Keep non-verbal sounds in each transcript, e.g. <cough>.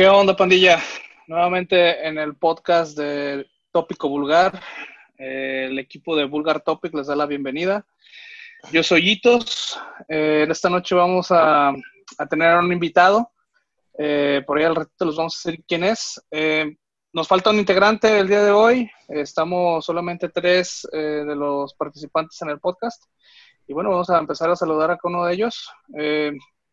¿Qué onda, pandilla? Nuevamente en el podcast de Tópico Vulgar. Eh, el equipo de Vulgar Topic les da la bienvenida. Yo soy Itos. Eh, esta noche vamos a, tener a un invitado. Eh, por ahí al ratito les vamos a decir quién es. Eh, nos falta un integrante el día de hoy. Estamos solamente tres de los participantes en el podcast. Y bueno, vamos a empezar a saludar a uno de ellos.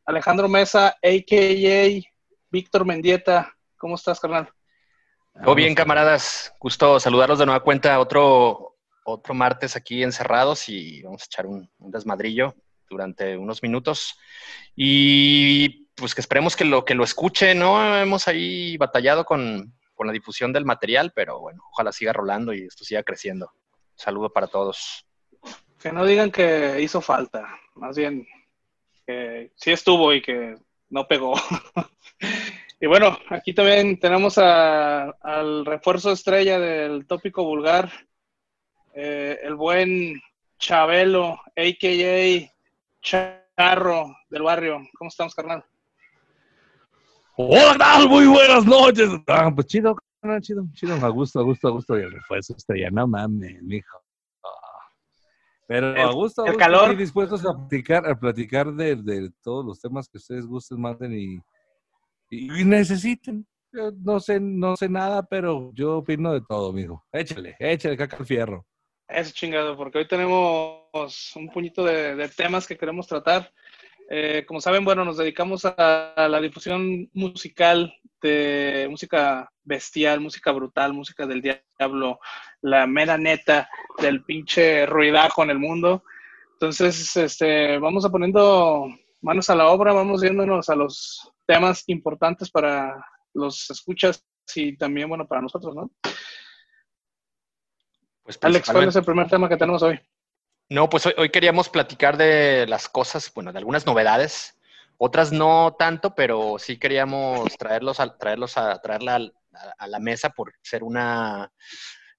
Alejandro Mesa, a.k.a. Víctor Mendieta. ¿Cómo estás, carnal? Todo bien, camaradas. Gusto saludarlos de nueva cuenta. Otro, otro martes aquí encerrados y vamos a echar un, un desmadrillo durante unos minutos. Y pues que esperemos que lo, que lo escuche, ¿no? Hemos ahí batallado con, con la difusión del material, pero bueno, ojalá siga rolando y esto siga creciendo. Saludo para todos. Que no digan que hizo falta, más bien que sí estuvo y que no pegó. <laughs> y bueno, aquí también tenemos a- al refuerzo estrella del tópico vulgar, eh, el buen Chabelo, a.k.a. Charro del barrio. ¿Cómo estamos, carnal? Hola, ¿qué tal? Muy buenas noches. Ah, pues chido, carnal, chido, chido. A gusto, a gusto, a gusto. Y el refuerzo estrella, no mames, mijo. Pero El- a gusto, a el gusto, calor. dispuestos a platicar, a platicar de, de todos los temas que ustedes gusten, manden y, y, necesiten. Yo no sé, no sé nada, pero yo opino de todo, mijo. Échale, échale caca al fierro. Eso chingado, porque hoy tenemos un puñito de, de temas que queremos tratar. Eh, como saben, bueno, nos dedicamos a, a la difusión musical de música bestial, música brutal, música del diablo, la mera neta del pinche ruidajo en el mundo. Entonces, este, vamos a poniendo manos a la obra, vamos yéndonos a los temas importantes para los escuchas y también, bueno, para nosotros, ¿no? Pues Alex, ¿cuál es el primer tema que tenemos hoy? No, pues hoy, hoy queríamos platicar de las cosas, bueno, de algunas novedades, otras no tanto, pero sí queríamos traerlos a, traerlos a, traerla a, a la mesa por ser una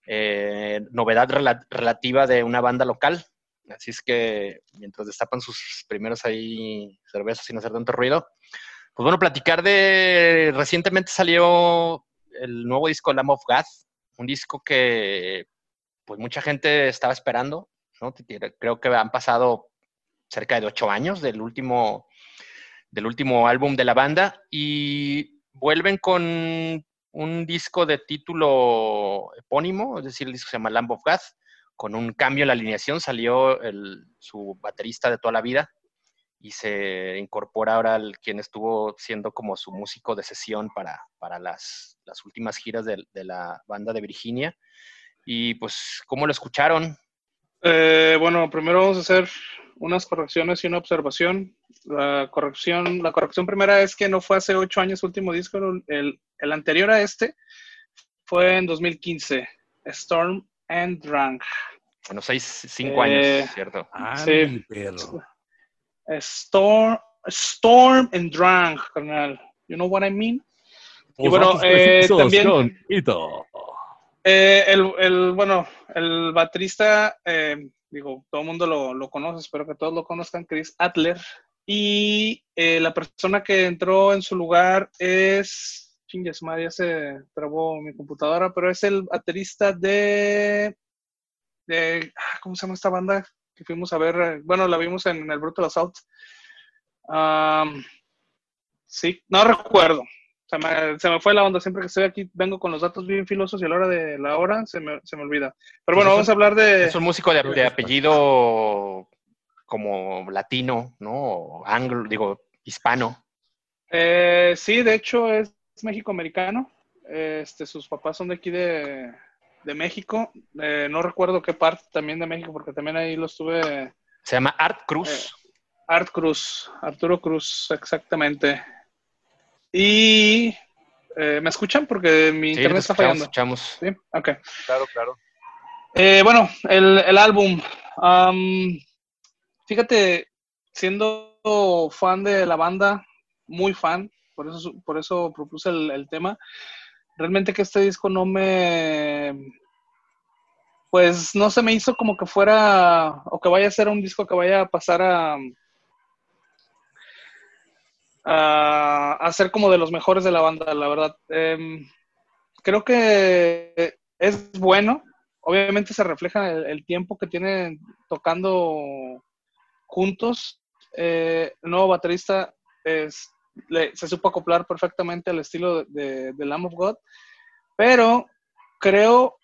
eh, novedad rela- relativa de una banda local. Así es que mientras destapan sus primeros ahí cervezas sin hacer tanto ruido, pues bueno, platicar de, recientemente salió el nuevo disco Lamb of God, un disco que pues mucha gente estaba esperando, ¿no? Creo que han pasado cerca de ocho años del último, del último álbum de la banda y vuelven con un disco de título epónimo, es decir, el disco se llama Lamb of God, con un cambio en la alineación, salió el, su baterista de toda la vida y se incorpora ahora quien estuvo siendo como su músico de sesión para, para las, las últimas giras de, de la banda de Virginia. Y pues, ¿cómo lo escucharon? Eh, bueno, primero vamos a hacer unas correcciones y una observación. La corrección, la corrección primera es que no fue hace ocho años su último disco, el, el anterior a este fue en 2015, Storm and Drunk. Bueno, seis, cinco Eh, años, ¿cierto? Ah, Sí. perro. Storm, Storm and Drunk, carnal. You know what I mean? Y Los bueno, eh, también-. Eh, el, el, bueno, el baterista, eh, digo, todo el mundo lo, lo conoce, espero que todos lo conozcan, Chris Adler. Y eh, la persona que entró en su lugar es, chingues, madre, ya se trabó mi computadora, pero es el baterista de, de ah, ¿cómo se llama esta banda? Que fuimos a ver, bueno, la vimos en el Brutal Assault. Sí, no recuerdo. Se me, se me fue la onda. Siempre que estoy aquí vengo con los datos bien filosos y a la hora de la hora se me, se me olvida. Pero bueno, Pues vamos a hablar de... Es un músico de, de apellido como latino, ¿no? O anglo, digo, hispano. Eh, sí, de hecho es México-americano. Este, sus papás son de aquí de, de México. Eh, no recuerdo qué parte también de México, porque también ahí lo estuve... Se llama Art Cruz. Art Cruz, Arturo Cruz, exactamente. Y... eh, ¿Me escuchan? Porque mi sí, internet te está escuchamos, fallando. escuchamos. Sí, ok. Claro, claro. Eh, bueno, el, el álbum. am, fíjate, siendo fan de la banda, muy fan, por eso, por eso propuse el, tema. Realmente que este disco no me. Pues no se me hizo como que fuera. O que vaya a ser un disco que vaya a pasar a. a, ser como de los mejores de la banda, la verdad. Em, creo que es bueno. Obviamente se refleja el, tiempo que tienen tocando juntos. Eh, el nuevo baterista es, se supo acoplar perfectamente al estilo de, de, Lamb of God, pero creo,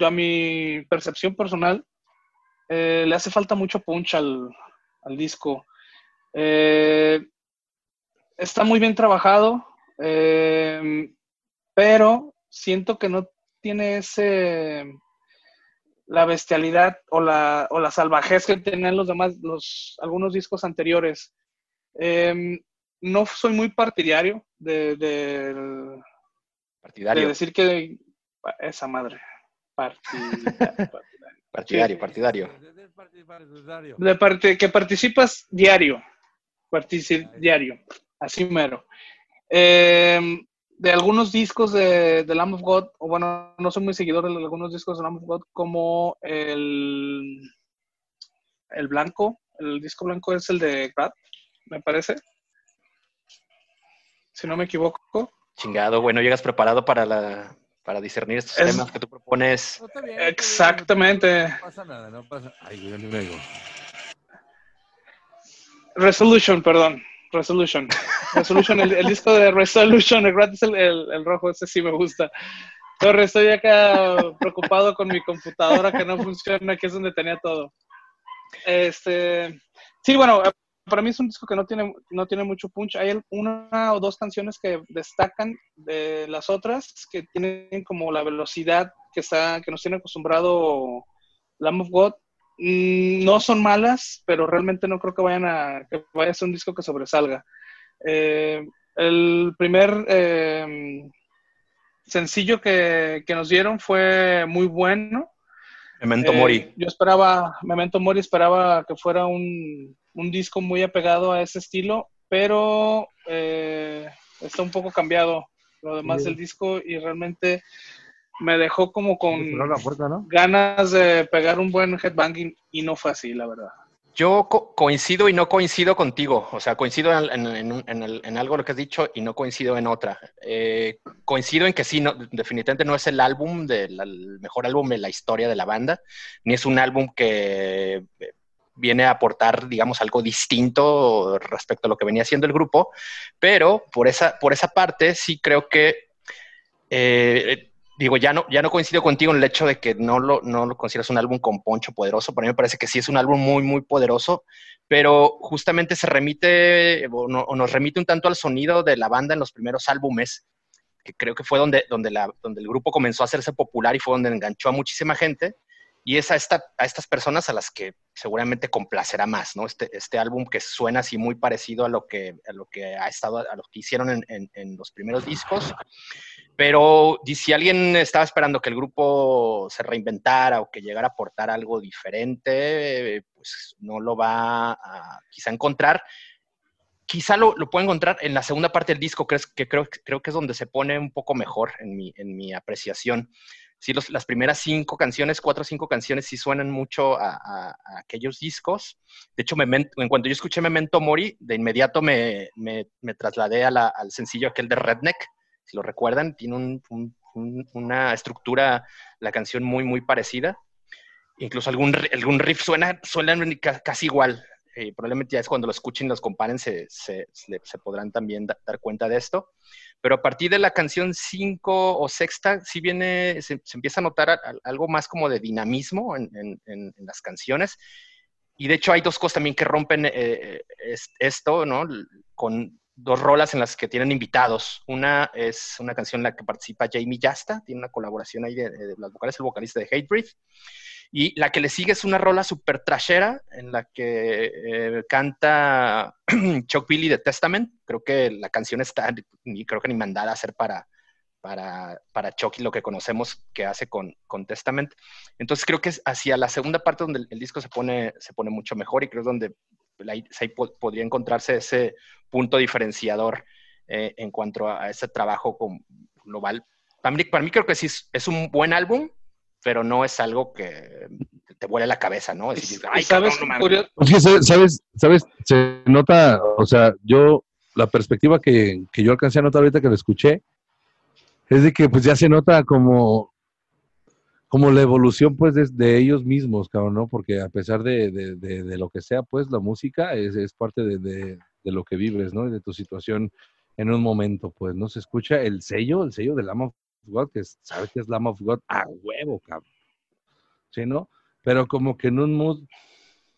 a mi percepción personal, eh, le hace falta mucho punch al, al disco. Eh, está muy bien trabajado, eh, pero siento que no tiene ese la bestialidad o la, o la salvajez que tenían los demás, los, algunos discos anteriores. No soy muy partidario de, de, partidario. decir que esa madre. <laughs> Partidario, partidario. De parte, que participas diario. diario. Así mero. Em, de algunos discos de, de, Lamb of God, o bueno, no soy muy seguidor de algunos discos de Lamb of God, como el, el blanco, el disco blanco es el de Grad, me parece. Si no me equivoco. Chingado, bueno, llegas preparado para la para discernir estos temas que tú propones. Exactamente. No pasa nada, no pasa. Ay, yo no Resolution, perdón. Resolution. Resolution, el, disco de Resolution, el gratis, el, el, rojo, ese sí me gusta. Pero estoy acá preocupado con mi computadora que no funciona, que es donde tenía todo. Este, sí, bueno, para mí es un disco que no tiene, no tiene mucho punch. Hay una o dos canciones que destacan de las otras, que tienen como la velocidad que, está, que nos tiene acostumbrado Lamb of God Mm, no son malas, pero realmente no creo que vayan a que vaya a ser un disco que sobresalga. Eh, el primer eh, sencillo que, nos dieron fue muy bueno. Memento Mori. Eh, yo esperaba, Memento Mori esperaba que fuera un, disco muy apegado a ese estilo, pero está un poco cambiado lo demás del disco y realmente me dejó como con ganas de pegar un buen headbanging y no fue así, la verdad. Yo coincido y no coincido contigo, o sea, coincido en, algo lo que has dicho y no coincido en otra. Eh, coincido en que sí, no, definitivamente no es el álbum, del mejor álbum de la historia de la banda, ni es un álbum que viene a aportar, digamos, algo distinto respecto a lo que venía haciendo el grupo, pero por esa, por esa parte sí creo que eh, digo, ya no, ya no coincido contigo en el hecho de que no lo, no lo consideras un álbum con poncho poderoso. Para mí me parece que sí es un álbum muy, muy poderoso, pero justamente se remite o, nos remite un tanto al sonido de la banda en los primeros álbumes, que creo que fue donde, donde, la, donde el grupo comenzó a hacerse popular y fue donde enganchó a muchísima gente. Y es a, esta, a estas personas a las que seguramente complacerá más, ¿no? Este, este álbum que suena así muy parecido a lo que, a lo que ha estado, a lo que hicieron en, los primeros discos. Pero si alguien estaba esperando que el grupo se reinventara o que llegara a aportar algo diferente, pues no lo va a quizá encontrar. Quizá lo, lo puede encontrar en la segunda parte del disco, que, que creo, creo que es donde se pone un poco mejor en mi, en mi apreciación. Sí, los, las primeras cinco canciones, cuatro o cinco canciones, sí suenan mucho a, aquellos discos. De hecho, en cuanto yo escuché Memento Mori, de inmediato me, me, me trasladé al sencillo aquel de Redneck, si lo recuerdan, tiene una estructura, la canción muy, muy parecida. Incluso algún, algún riff suena, suena casi igual. Eh, probablemente ya es cuando lo escuchen los comparen, se, se, podrán también dar cuenta de esto. Pero a partir de la canción 5 o sexta, sí viene, se, empieza a notar algo más como de dinamismo en, en, las canciones. Y de hecho hay dos cosas también que rompen eh, esto, ¿no? Con dos rolas en las que tienen invitados. Una es una canción en la que participa Jamie Yasta, tiene una colaboración ahí de, las vocales, el vocalista de Hatebreed. Y la que le sigue es una rola super trashera en la que eh, canta <clears throat> Chuck Billy de Testament. Creo que la canción está, ni creo que ni mandada a hacer para, para, para Chucky lo que conocemos que hace con, con, Testament. Entonces creo que es hacia la segunda parte donde el, disco se pone, se pone mucho mejor y creo es donde ahí, podría encontrarse ese punto diferenciador eh, en cuanto a, ese trabajo global. Para mí, para mí creo que sí es, un buen álbum, pero no es algo que te vuele la cabeza, ¿no? ¿sabes, ¿sabes? ¿Sabes? Se nota, o sea, yo la perspectiva que, que yo alcancé a notar ahorita que lo escuché, es de que pues ya se nota como, como la evolución pues de, de ellos mismos, cabrón, ¿no? Porque a pesar de, de, de- de lo que sea, pues la música es, es parte de, de- de lo que vives, ¿no? Y de tu situación en un momento, pues, ¿no? Se escucha el sello, el sello del Lamb of God, que es- sabes que es Lamb of God a huevo, cabrón. ¿Sí, no? Pero como que en un mood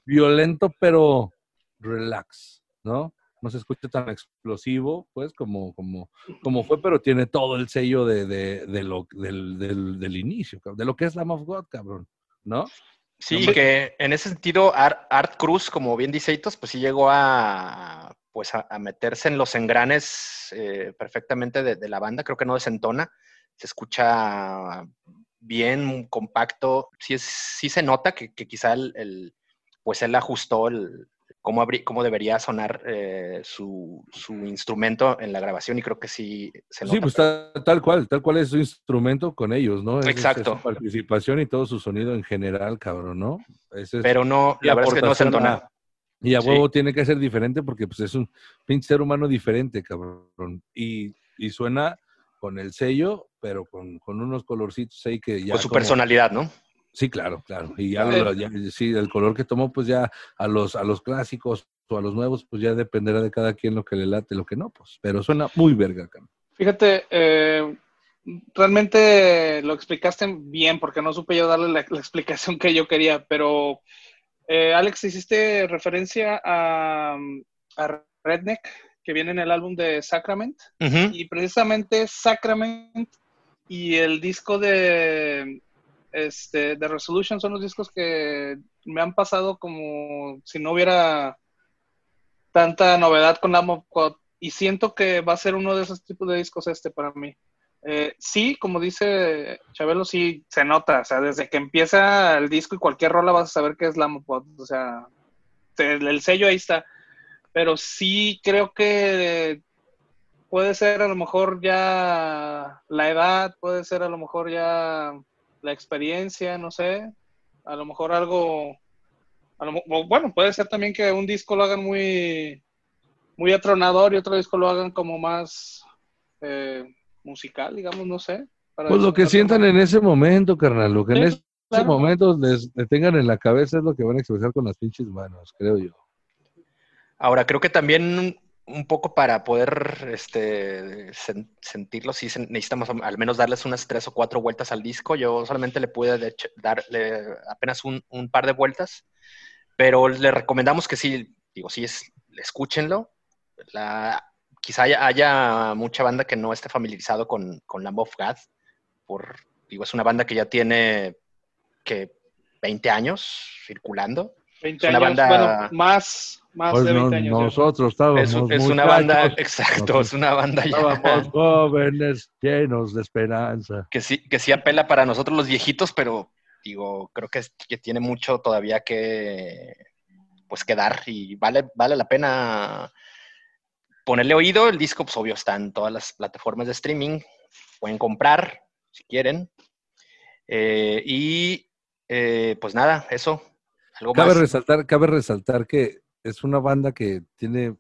violento, pero relax, ¿no? No se escucha tan explosivo, pues, como, como, como fue, pero tiene todo el sello de, de, de lo, del, del, del inicio, de lo que es Lamb of God, cabrón, ¿no? Sí, No, que en ese sentido Art, Art Cruz, como bien dice Hitos, pues sí llegó a, pues a, a meterse en los engranes eh, perfectamente de, de la banda. Creo que no desentona, se escucha bien, compacto. Sí, es, sí se nota que, que quizá el, el- pues él ajustó el, cómo, debería sonar eh, su, su instrumento en la grabación y creo que sí se nota. Sí, pues está tal cual, tal cual es su instrumento con ellos, ¿no? Es- es- es Exacto. su participación y todo su sonido en general, cabrón, ¿no? Es- pero no, la verdad es que no aportación desentona. a- Y a Sí. huevo tiene que ser diferente porque pues es un pinche ser humano diferente, cabrón. Y, y suena con el sello, pero con, con unos colorcitos ahí que ya... Con su como- personalidad, ¿no? Sí, claro, claro. Y ya, lo- ya- sí, el color que tomó, pues ya a los, a los clásicos o a los nuevos, pues ya dependerá de cada quien lo que le late, lo que no, pues. Pero suena muy verga, cabrón. Fíjate, eh, realmente lo explicaste bien porque no supe yo darle la, la explicación que yo quería, pero eh, Alex, hiciste referencia a, a Redneck, que viene en el álbum de Sacrament, y precisamente Sacrament y el disco de, este, de Resolution son los discos que me han pasado como si no hubiera tanta novedad con Lamb of. Y siento que va a ser uno de esos tipos de discos este para mí. Eh, sí, como dice Chabelo, sí se nota. O sea, desde que empieza el disco y cualquier rola vas a saber que es Lamb of. O sea, el sello ahí está. Pero sí creo que puede ser a lo mejor ya la edad, puede ser a lo mejor ya la experiencia, no sé. A lo mejor algo a lo bueno, puede ser también que un disco lo hagan muy, muy atronador y otro disco lo hagan como más eh, musical, digamos, no sé. para Pues lo que sientan en ese momento, carnal, lo que en ese claro. momento les, les tengan en la cabeza es lo que van a expresar con las pinches manos, creo yo. Ahora, creo que también un poco para poder este, sen- sentirlo, sí necesitamos al menos darles unas tres o cuatro vueltas al disco. Yo solamente le pude de darle apenas un, par de vueltas, pero le recomendamos que sí, digo, sí, es, escúchenlo. Quizá haya, mucha banda que no esté familiarizado con, Lamb of God, por, digo, es una banda que ya tiene que 20 años circulando. 20 es una años, banda- bueno, más, más Pues de no- 20 años. nosotros estábamos Es, un- es una banda, exacto, nosotros es una banda ya. estábamos <laughs> jóvenes, llenos de esperanza. que sí, que sí apela para nosotros los viejitos, pero digo, creo que, que tiene mucho todavía que pues que dar y vale, vale la pena ponerle oído. El disco, pues obvio, está en todas las plataformas de streaming. Pueden comprar si quieren. Eh, y eh, pues nada, eso. Algo Cabe más. resaltar, cabe resaltar que es una banda que tiene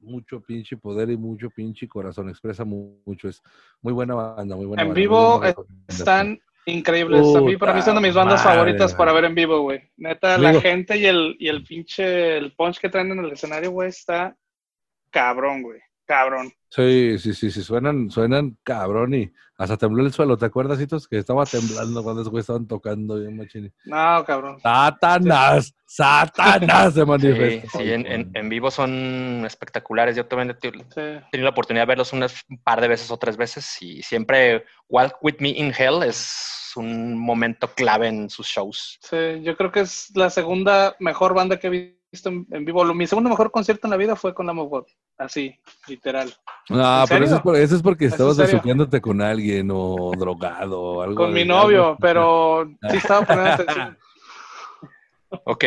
mucho pinche poder y mucho pinche corazón, expresa mu- mucho, es muy buena banda, muy buena En banda, vivo buena. Están increíbles. A mí, para mí son de mis bandas favoritas para ver en vivo, güey. Neta, la Digo- gente y el, y el pinche, el punch que traen en el escenario, güey, está cabrón, güey. Cabrón. Sí, sí, sí, sí, suenan, suenan cabrón y hasta tembló el suelo, ¿te acuerdas, Hitos? Que estaba temblando cuando esos güeyes estaban tocando bien machín. No, cabrón. Satanás, Satanás se Sí, manifestó. sí, en, en- en vivo son espectaculares. Yo también he Sí. he tenido la oportunidad de verlos unas un par de veces o tres veces y siempre Walk With Me in Hell es un momento clave en sus shows. Sí, yo creo que es la segunda mejor banda que he visto en, en vivo. Lo- Mi segundo mejor concierto en la vida fue con Lamb of God. Así, literal. No, ¿En pero eso es, serio? por- eso es porque ¿Es en estabas besuqueándote con alguien o drogado o algo. Con mi novio, algo. pero <laughs> sí estaba poniendo atención. Ok.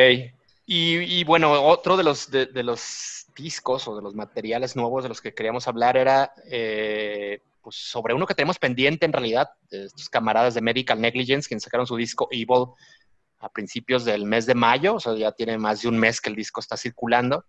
Y, y bueno, otro de los, de, de los discos o de los materiales nuevos de los que queríamos hablar era eh, pues sobre uno que tenemos pendiente en realidad, de estos camaradas de Medical Negligence, quienes sacaron su disco Evil a principios del mes de mayo, o sea, ya tiene más de un mes que el disco está circulando.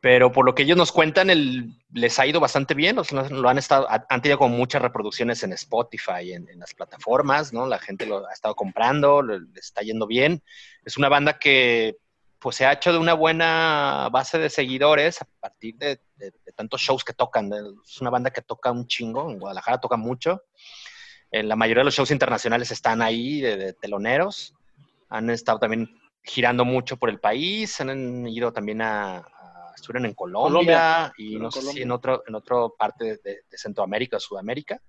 Pero por lo que ellos nos cuentan, el, les ha ido bastante bien, lo han estado, han tenido como muchas reproducciones en Spotify, en, en las plataformas, ¿no? La gente lo ha estado comprando, le, está yendo bien. Es una banda que pues se ha hecho de una buena base de seguidores a partir de, de, tantos shows que tocan. Es una banda que toca un chingo, en Guadalajara toca mucho. En la mayoría de los shows internacionales están ahí de, teloneros. Han estado también girando mucho por el país, han ido también a, estuvieron en Colombia, y no sé si en otro, en otra parte de, Centroamérica o Sudamérica.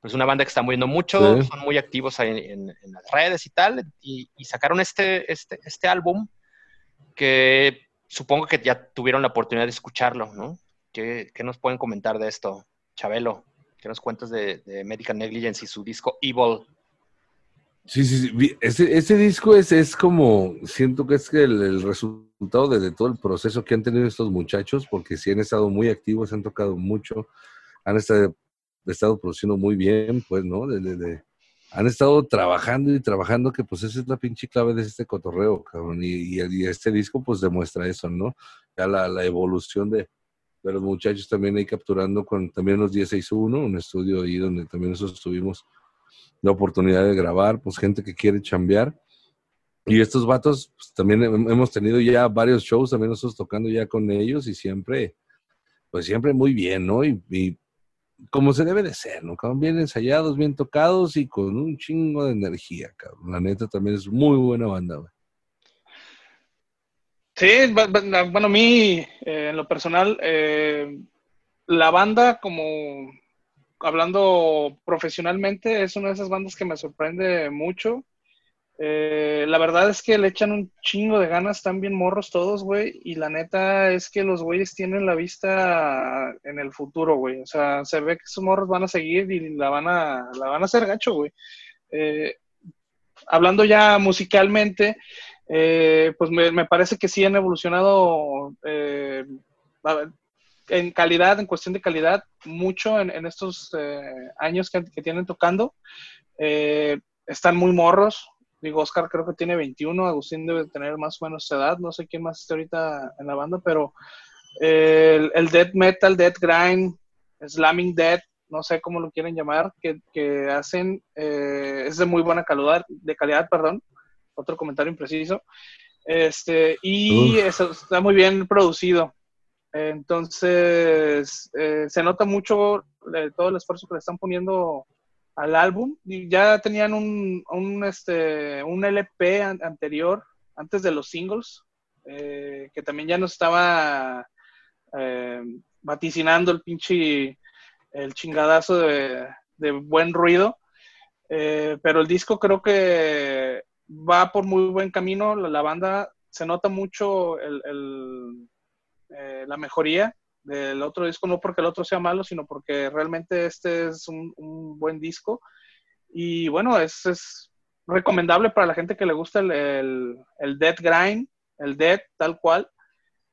Pues una banda que está moviendo mucho, son muy activos en, las redes y tal, y, sacaron este, este, este álbum que supongo que ya tuvieron la oportunidad de escucharlo, ¿no? ¿Qué, qué nos pueden comentar de esto, Chabelo? ¿Qué nos cuentas de, Medical Negligence y su disco Evil? Sí, sí, sí. Ese, ese disco es, es como, siento que es el, el resultado de, todo el proceso que han tenido estos muchachos, porque sí han estado muy activos, han tocado mucho, han estado, produciendo muy bien, pues, ¿no? Han estado trabajando y trabajando, que pues esa es la pinche clave de este cotorreo, cabrón. Y, este disco pues demuestra eso, ¿no? Ya la evolución de, de, los muchachos también ahí capturando con también los 161, un estudio ahí donde también nosotros estuvimos la oportunidad de grabar, pues gente que quiere chambear. Y estos vatos, pues, también hemos tenido ya varios shows, también nosotros tocando ya con ellos y siempre, pues siempre muy bien, ¿no? Y, como se debe de ser, ¿no? Bien ensayados, bien tocados y con un chingo de energía, cabrón. La neta también es muy buena banda, güey. Sí, bueno, a mí, eh, en lo personal, eh, la banda como hablando profesionalmente, es una de esas bandas que me sorprende mucho. Eh, la verdad es que le echan un chingo de ganas, están bien morros todos, güey. Y la neta es que los güeyes tienen la vista en el futuro, güey. O sea, se ve que esos morros van a seguir y la van a, la van a hacer gacho, güey. Hablando ya musicalmente, eh, pues me, parece que sí han evolucionado en calidad, en cuestión de calidad, mucho en, estos eh, años que, tienen tocando. Eh, están muy morros. Digo, Oscar creo que tiene 21, Agustín debe tener más o menos edad, no sé quién más está ahorita en la banda, pero el, el death metal, death grind, slamming death, no sé cómo lo quieren llamar, que, hacen, eh, es de muy buena calidad, de calidad, perdón, otro comentario impreciso. Este, y eso está muy bien producido. Entonces, eh, se nota mucho eh, todo el esfuerzo que le están poniendo al álbum. Y ya tenían un, un, este, un LP anterior, antes de los singles, eh, que también ya nos estaba vaticinando el pinche, el chingadazo de, buen ruido. pero el disco creo que va por muy buen camino. La, banda se nota mucho el eh, la mejoría del otro disco, no porque el otro sea malo, sino porque realmente este es un, buen disco. Y bueno, es, es, recomendable para la gente que le gusta el, el, Dead Grind, el Dead tal cual.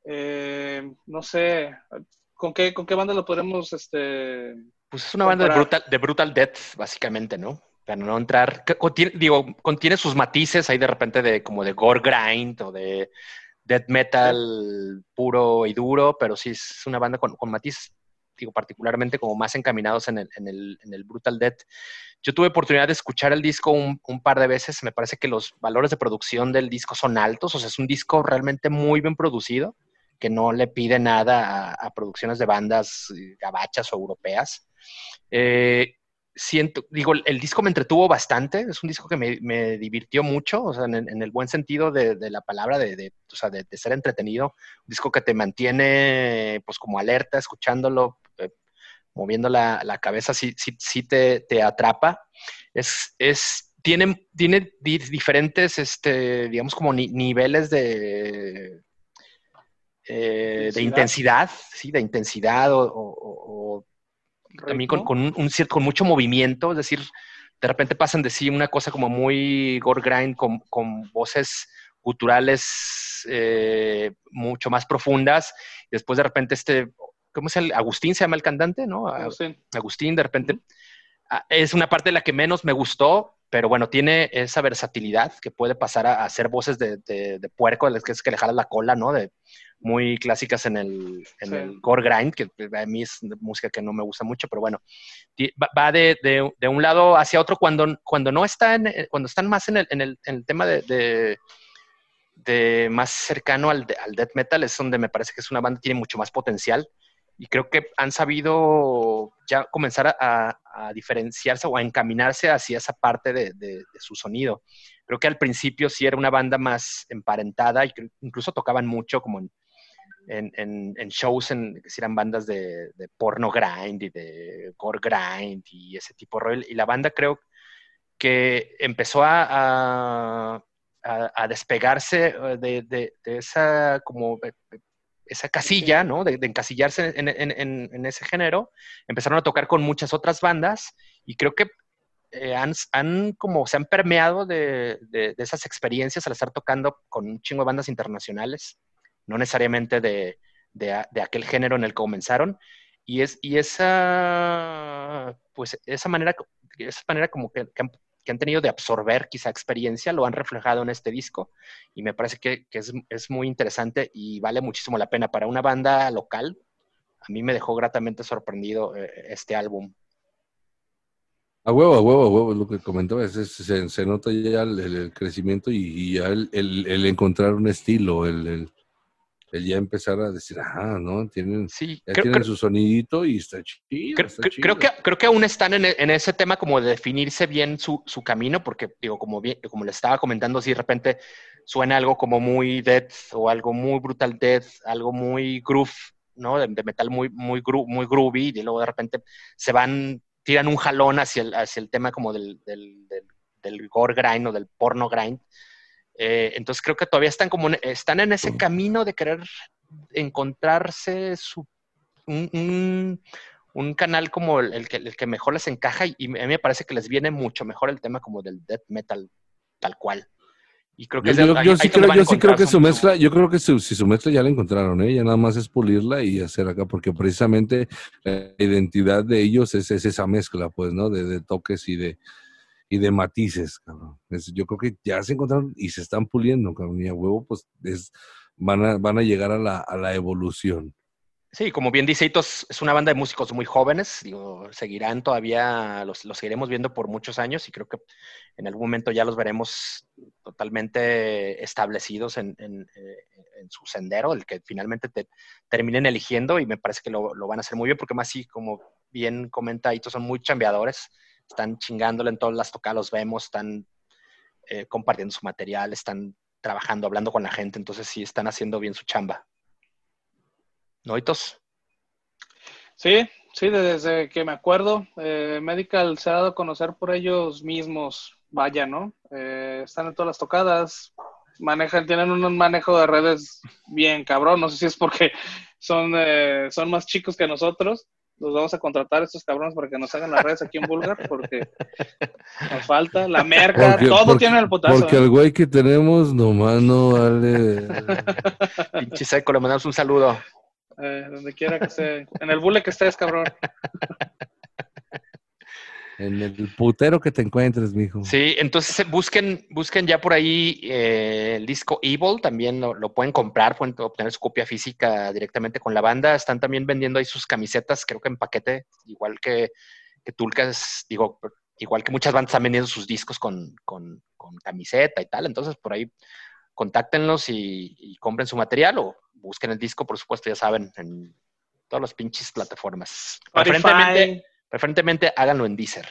Eh, no sé, ¿con qué, ¿con qué banda lo podemos este, Pues es una banda de brutal, de brutal Death, básicamente, ¿no? Para no entrar, digo, contiene sus matices ahí de repente de como de gore grind o de death metal puro y duro, pero sí es una banda con, con matices, digo, particularmente como más encaminados en el, en el, en el brutal death. Yo tuve oportunidad de escuchar el disco un, un, par de veces, me parece que los valores de producción del disco son altos, o sea, es un disco realmente muy bien producido, que no le pide nada a, producciones de bandas eh, gabachas o europeas. Eh, siento, digo, el disco me entretuvo bastante, es un disco que me, divirtió mucho, o sea, en, el buen sentido de, la palabra, de, o sea, de, ser entretenido, un disco que te mantiene, pues, como alerta, escuchándolo, eh, moviendo la, cabeza, sí, sí, te, atrapa. Es, es, tiene, tiene diferentes, este, digamos, como niveles de... Eh, de intensidad, sí, de intensidad o también con, con, un, con mucho movimiento, es decir, de repente pasan de sí una cosa como muy gore grind, con, con voces guturales eh, mucho más profundas, y después de repente este, ¿cómo se llama? Agustín se llama el cantante, ¿no? Agustín. Agustín, de repente, ah, es una parte de la que menos me gustó, pero bueno, tiene esa versatilidad que puede pasar a, hacer voces de, de, de puerco, que es que le jalas la cola, ¿no? De, muy clásicas en el, en Sí. el gore grind, que a mí es música que no me gusta mucho, pero bueno, va, de, de- de un lado hacia otro cuando, cuando no están, eh, cuando están más en el, en el, en el tema de, de, de más cercano al, de- al death metal, es donde me parece que es una banda que tiene mucho más potencial y creo que han sabido ya comenzar a, a- diferenciarse o a encaminarse hacia esa parte de, de- de su sonido. Creo que al principio sí era una banda más emparentada y incluso tocaban mucho como en, en, en- en shows, en, que eran bandas de, de porno grind y de gore grind y ese tipo de rol. Y la banda creo que empezó a, a- a- a despegarse eh, de, de- de esa como eh, esa casilla, ¿no? De, encasillarse en, ese género. Empezaron a tocar con muchas otras bandas y creo que eh, han, han como se han permeado de, de- de esas experiencias al estar tocando con un chingo de bandas internacionales, no necesariamente de, de aquel género en el que comenzaron. Y, es, y esa, pues, esa manera, esa manera como que, que han, que han tenido de absorber quizá experiencia, lo han reflejado en este disco y me parece que, que es, muy interesante y vale muchísimo la pena para una banda local. A mí me dejó gratamente sorprendido eh, este álbum. A huevo, a huevo, a huevo, lo que comentaba, es, se, nota ya el, crecimiento y, ya el- el encontrar un estilo, el, el- ya empezar a decir, ajá, ¿no? Tienen, Sí, ya creo, tienen creo- su sonidito y está chido. creo- está creo- chido. creo que, creo que aún están en, en ese tema como de definirse bien su, su camino, porque digo, como, bien, como les estaba comentando, si de repente suena algo como muy death o algo muy brutal death, algo muy groove, ¿no? De, de metal muy, muy, gru- muy groovy, y luego de repente se van, tiran un jalón hacia el, hacia el tema como del, del, del, del gore grind o del porno grind. Eh, entonces creo que todavía están como están en ese camino de querer encontrarse su, un, un- un canal como el, el que, el que mejor les encaja y, y a mí me parece que les viene mucho mejor el tema como del death metal tal cual. Y creo que Yo, es yo- ahí- yo ahí sí creo, yo sí creo que su su- mezcla, yo creo que su, si su mezcla ya la encontraron, ¿eh? ya nada más es pulirla y hacer acá, porque precisamente la identidad de ellos es, es esa mezcla, pues, ¿no? De, de toques y de, y de matices, cabrón. Yo creo que ya se encontraron y se están puliendo, cabrón, y a huevo, pues, es, van, a, van a llegar a la, a la evolución. Sí, como bien dice Hitos, es una banda de músicos muy jóvenes, digo, seguirán todavía, los, los seguiremos viendo por muchos años y creo que en algún momento ya los veremos totalmente establecidos en, en, eh, su sendero, el que finalmente te terminen eligiendo y me parece que lo, lo van a hacer muy bien porque más sí, como bien comenta Hitos, son muy chambeadores, están chingándole en todas las tocadas, los vemos, están eh, compartiendo su material, están trabajando, hablando con la gente, entonces sí están haciendo bien su chamba. ¿Noitos? Sí, sí, desde que me acuerdo, eh, Medical se ha dado a conocer por ellos mismos, vaya, ¿no? Eh, están en todas las tocadas, manejan, tienen un manejo de redes bien cabrón, no sé si es porque son, eh, son más chicos que nosotros, los vamos a contratar a estos cabrones para que nos hagan las redes aquí en Bulgar, porque <laughs> nos falta la merca, Porque- todo porque- tiene el putazo. Porque el güey que tenemos nomás no vale. <laughs> Pinche seco, le mandamos un saludo. Eh, donde quiera que esté, en el bule que estés, cabrón. <laughs> En el putero que te encuentres, mijo. Sí, entonces eh, busquen, busquen ya por ahí eh, el disco Evil, también lo, lo pueden comprar, pueden obtener su copia física directamente con la banda. Están también vendiendo ahí sus camisetas, creo que en paquete, igual que, que Tulcas, digo, igual que muchas bandas están vendiendo sus discos con, con- con camiseta y tal. Entonces, por ahí contáctenlos y, y compren su material o busquen el disco, por supuesto, ya saben, en todas las pinches plataformas. Spotify, preferentemente háganlo en Deezer.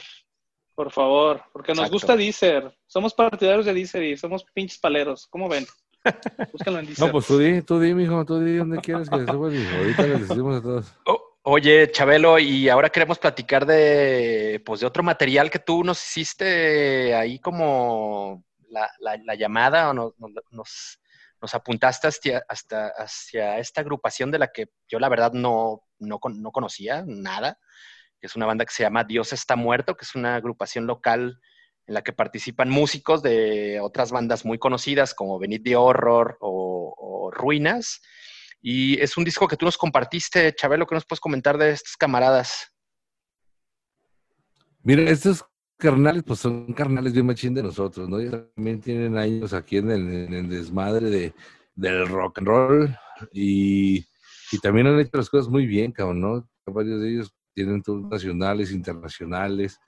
por favor, porque nos Exacto. gusta Deezer. Somos partidarios de Deezer y somos pinches paleros. ¿Cómo ven? <laughs> Búsquenlo en Deezer. No, pues tú di, tú di, mijo, tú di donde quieres que subas, mijo. Ahorita les decimos a todos. <laughs> Oye, Chabelo, y ahora queremos platicar de, pues, de otro material que tú nos hiciste ahí como la, la- la llamada o no- no- nos, nos apuntaste hacia, hasta, hacia esta agrupación de la que yo la verdad no, no, con- no conocía nada, que es una banda que se llama Dios está muerto, que es una agrupación local en la que participan músicos de otras bandas muy conocidas como Benit the Horror o, Ruinas. Y es un disco que tú nos compartiste, Chabelo, ¿qué nos puedes comentar de estos camaradas? Mira, estos carnales, pues son carnales bien machín de nosotros, ¿no? Ellos también tienen años aquí en el, en el desmadre de, del rock and roll. Y, y también han hecho las cosas muy bien, cabrón, ¿no? Varios de ellos tienen tours nacionales, internacionales.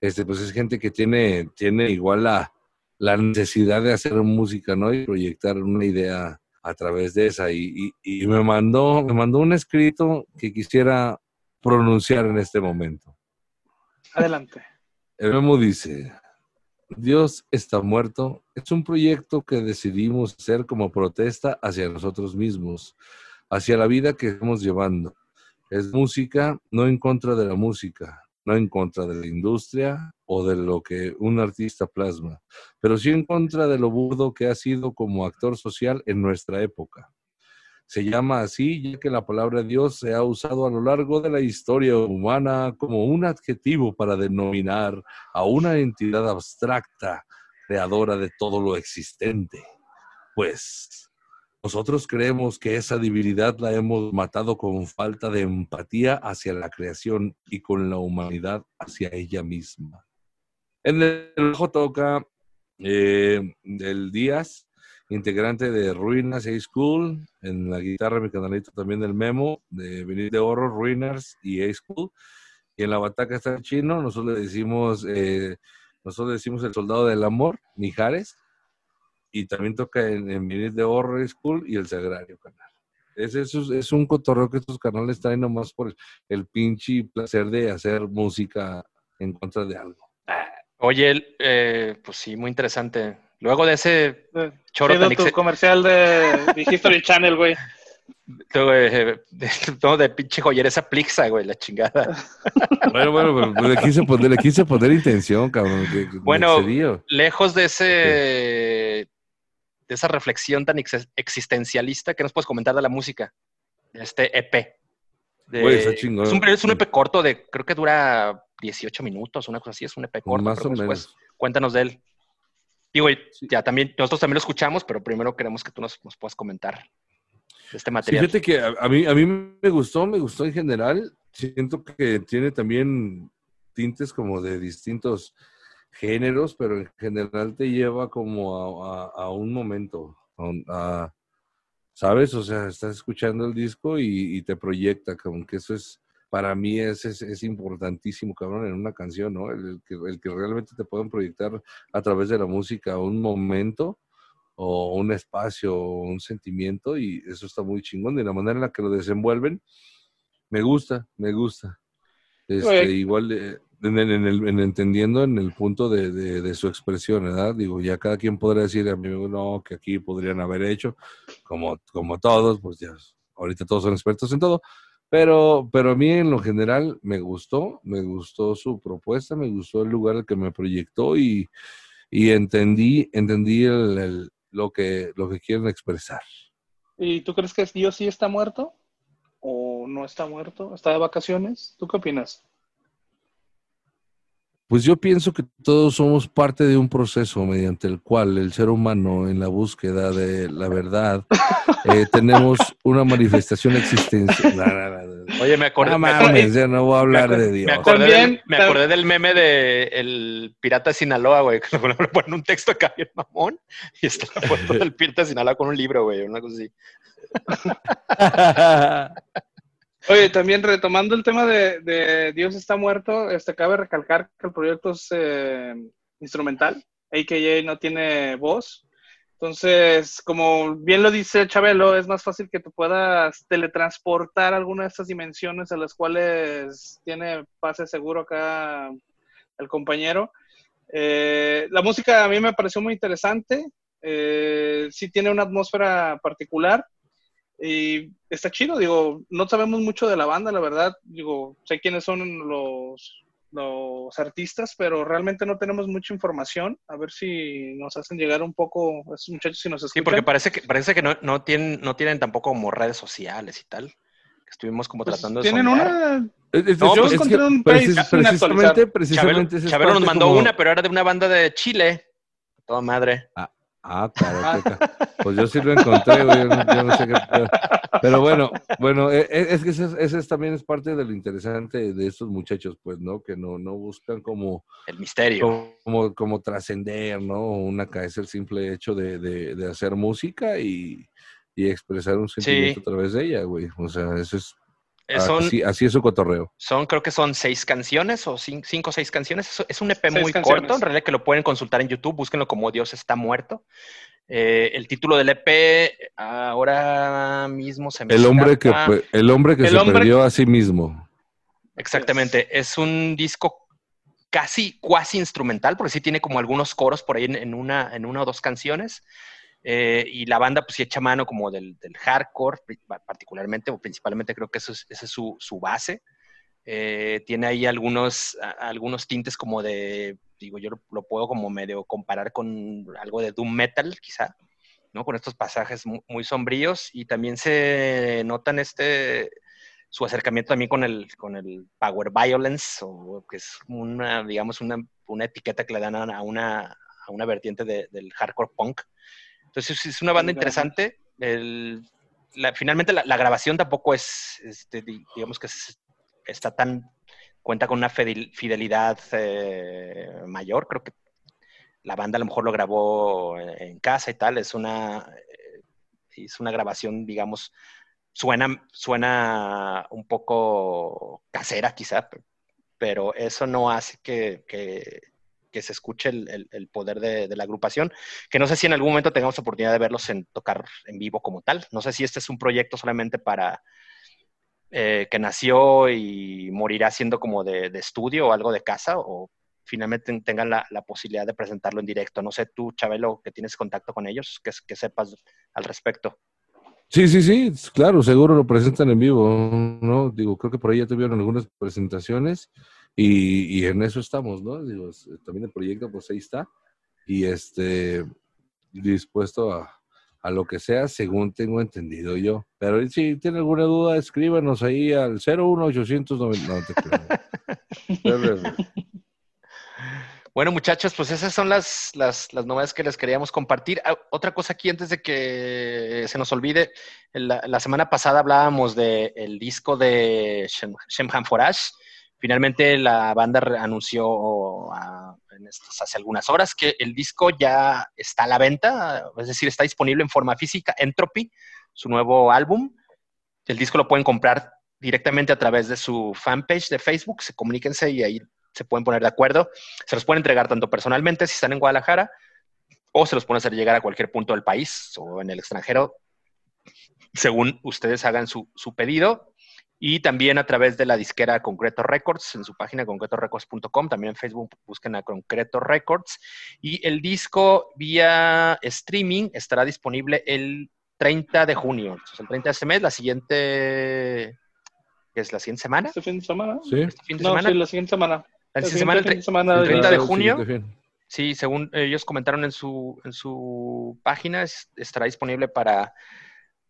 Este, pues es gente que tiene, tiene igual la, la necesidad de hacer música, ¿no? Y proyectar una idea a través de esa. Y, y, y me, mandó, me mandó un escrito que quisiera pronunciar en este momento. Adelante. El memo dice, Dios está muerto es un proyecto que decidimos hacer como protesta hacia nosotros mismos, hacia la vida que estamos llevando. Es música, no en contra de la música, no en contra de la industria o de lo que un artista plasma, pero sí en contra de lo burdo que ha sido como actor social en nuestra época. Se llama así ya que la palabra Dios se ha usado a lo largo de la historia humana como un adjetivo para denominar a una entidad abstracta, creadora de todo lo existente. Pues nosotros creemos que esa divinidad la hemos matado con falta de empatía hacia la creación y con la humanidad hacia ella misma. En el bajo toca eh, el Díaz, integrante de Ruinas A School, en la guitarra mi canalito también del Memo, de Venir de Horror, Ruinas y A School, y en la bataca está el chino, nosotros le decimos, eh, nosotros le decimos el soldado del amor, Mijares, y también toca en, en Venir de Horror School y el Sagrario Canal. Es, es, es un cotorreo que estos canales traen nomás por el, el pinche placer de hacer música en contra de algo. Oye, eh, pues sí, muy interesante. Luego de ese choro Pido tan tu comercial de, de History Channel, güey. <laughs> de, de, <laughs> no, de pinche joyeresa plixa, güey, la chingada. <laughs> Bueno, bueno, pero le quise poner, le quise poner intención, cabrón. que- Bueno. Lejos de ese de esa reflexión tan ex- existencialista, ¿qué nos puedes comentar de la música? De este EP. De- está chingón. Es un, es un EP corto de, creo que dura 18 minutos, una cosa así, es un EP corto. Más o después menos. Cuéntanos de él. Digo, ya también, nosotros también lo escuchamos, pero primero queremos que tú nos, nos puedas comentar de este Sí, material. fíjate que a, a mí, a mí me gustó, me gustó en general. Siento que tiene también tintes como de distintos géneros, pero en general te lleva como a, a- a un momento, a ¿sabes? O sea, estás escuchando el disco y, y te proyecta, como que eso es, para mí es, es, es importantísimo, cabrón, en una canción, ¿no? El, el que, el que realmente te puedan proyectar a través de la música un momento o un espacio o un sentimiento y eso está muy chingón. Y la manera en la que lo desenvuelven, me gusta, me gusta. Este, igual eh, en, el- en el- en entendiendo en el punto de, de- de su expresión, ¿verdad? Digo, ya cada quien podrá decir a mí, no, que aquí podrían haber hecho, como, como todos, pues ya, ahorita todos son expertos en todo. Pero, pero a mí en lo general me gustó, me gustó su propuesta, me gustó el lugar al que me proyectó y, y entendí, entendí el- el- lo, que, lo que quieren expresar. ¿Y tú crees que Dios sí está muerto? ¿O no está muerto? ¿Está de vacaciones? ¿Tú qué opinas? Pues yo pienso que todos somos parte de un proceso mediante el cual el ser humano en la búsqueda de la verdad eh, <laughs> tenemos una manifestación existencial. No, no, no, no. Oye, me acordé, No me acordé- mames, ya no voy a hablar de Dios. Me acordé, También- del, me acordé del meme de el pirata de Sinaloa, güey, <laughs> que le ponen un texto acá bien mamón y está la foto del pirata de Sinaloa con un libro, güey, una cosa así. <laughs> Oye, también retomando el tema de, Dios está muerto, este, cabe recalcar que el proyecto es eh, instrumental, AKA no tiene voz. Entonces, como bien lo dice Chabelo, es más fácil que tú puedas teletransportar alguna de estas dimensiones a las cuales tiene pase seguro acá el compañero. Eh, la música a mí me pareció muy interesante, eh, sí tiene una atmósfera particular. Y está chido, digo, no sabemos mucho de la banda, la verdad, digo, sé quiénes son los, los artistas, pero realmente no tenemos mucha información. A ver si nos hacen llegar un poco, esos muchachos, si nos Sí, escuchan. porque parece que, parece que no, no, tienen, no tienen tampoco como redes sociales y tal. Estuvimos como Pues, tratando de tienen una... Es- es- No, es pues, encontré un precis- page precisamente, Chabelo, nos mandó como- una, pero era de una banda de Chile. Toda madre. Ah, claro, Teca. <laughs> Pues yo sí lo encontré, güey. Yo no, yo no sé qué. Pero bueno, bueno, e- e- es que ese, es- ese es- también es parte de lo interesante de estos muchachos, pues, ¿no? Que no, no buscan como, El misterio. como, como trascender, ¿no? Una es el simple hecho de, de- de hacer música y, y expresar un sentimiento a través de ella, güey. O sea, eso es Son, así, así es su cotorreo. son, creo que son seis canciones o cin- cinco o seis canciones. Es- un EP Seis muy canciones. corto, en realidad que lo pueden consultar en YouTube, búsquenlo como Dios está muerto. Eh, el título del EP ahora mismo se me El hombre que, escapa. el hombre que El se hombre- perdió a sí mismo. Exactamente, es un disco casi cuasi instrumental, porque sí tiene como algunos coros por ahí en, en una, en una o dos canciones. Eh, y la banda pues sí echa mano como del, del hardcore, particularmente o principalmente creo que eso es, esa es su, su base. Eh, tiene ahí algunos, a- algunos tintes como de, digo, yo lo, lo puedo como medio comparar con algo de doom metal quizá, ¿no? Con estos pasajes mu- muy, sombríos y también se notan este, su acercamiento también con el, con el power violence, o que es una, digamos, una, una etiqueta que le dan a una, a una vertiente de- del hardcore punk. Entonces es una banda interesante. El- la- finalmente la, la grabación tampoco es, este, di- digamos que es- está tan, cuenta con una fidel- fidelidad eh, mayor. Creo que la banda a lo mejor lo grabó en casa y tal. Es una, eh, es una grabación, digamos, suena, suena un poco casera quizá, pe- pero eso no hace que, que- que se escuche el, el- el poder de, de la agrupación, que no sé si en algún momento tengamos oportunidad de verlos en tocar en vivo como tal. No sé si este es un proyecto solamente para eh, que nació y morirá siendo como de, de estudio o algo de casa, o finalmente tengan la, la posibilidad de presentarlo en directo. No sé tú, Chabelo, que tienes contacto con ellos, que, que sepas al respecto. Sí, sí, sí, claro, seguro lo presentan en vivo, ¿no? Digo, creo que por ahí ya tuvieron algunas presentaciones y, en eso estamos, ¿no? Digo, es- también el proyecto, pues ahí está. Y este, dispuesto a, a lo que sea, según tengo entendido yo. Pero si tiene alguna duda, escríbanos ahí al 01890. No. <laughs> Bueno, muchachos, pues esas son las, las, las novedades que les queríamos compartir. Ah, otra cosa aquí antes de que se nos olvide, la, la semana pasada hablábamos del disco de Shem- Shemham Forage. Finalmente la banda anunció ah, en hace algunas horas que el disco ya está a la venta, es decir, está disponible en forma física, Entropy, su nuevo álbum. El disco lo pueden comprar directamente a través de su fanpage de Facebook, se comuníquense y ahí se pueden poner de acuerdo. Se los pueden entregar tanto personalmente si están en Guadalajara o se los pueden hacer llegar a cualquier punto del país o en el extranjero, según ustedes hagan su, su pedido. Y también a través de la disquera Concreto Records, en su página concretorecords.com, también en Facebook busquen a Concreto Records. Y el disco vía streaming estará disponible el 30 de junio. Entonces, el 30 de este mes, la siguiente, ¿qué es la siguiente semana? ¿Este fin de semana? Sí. Este fin de No, semana. sí, la siguiente semana. la El siguiente semana, el semana el de- 30 de junio. Sí, según ellos comentaron en su, en su página, es- estará disponible para,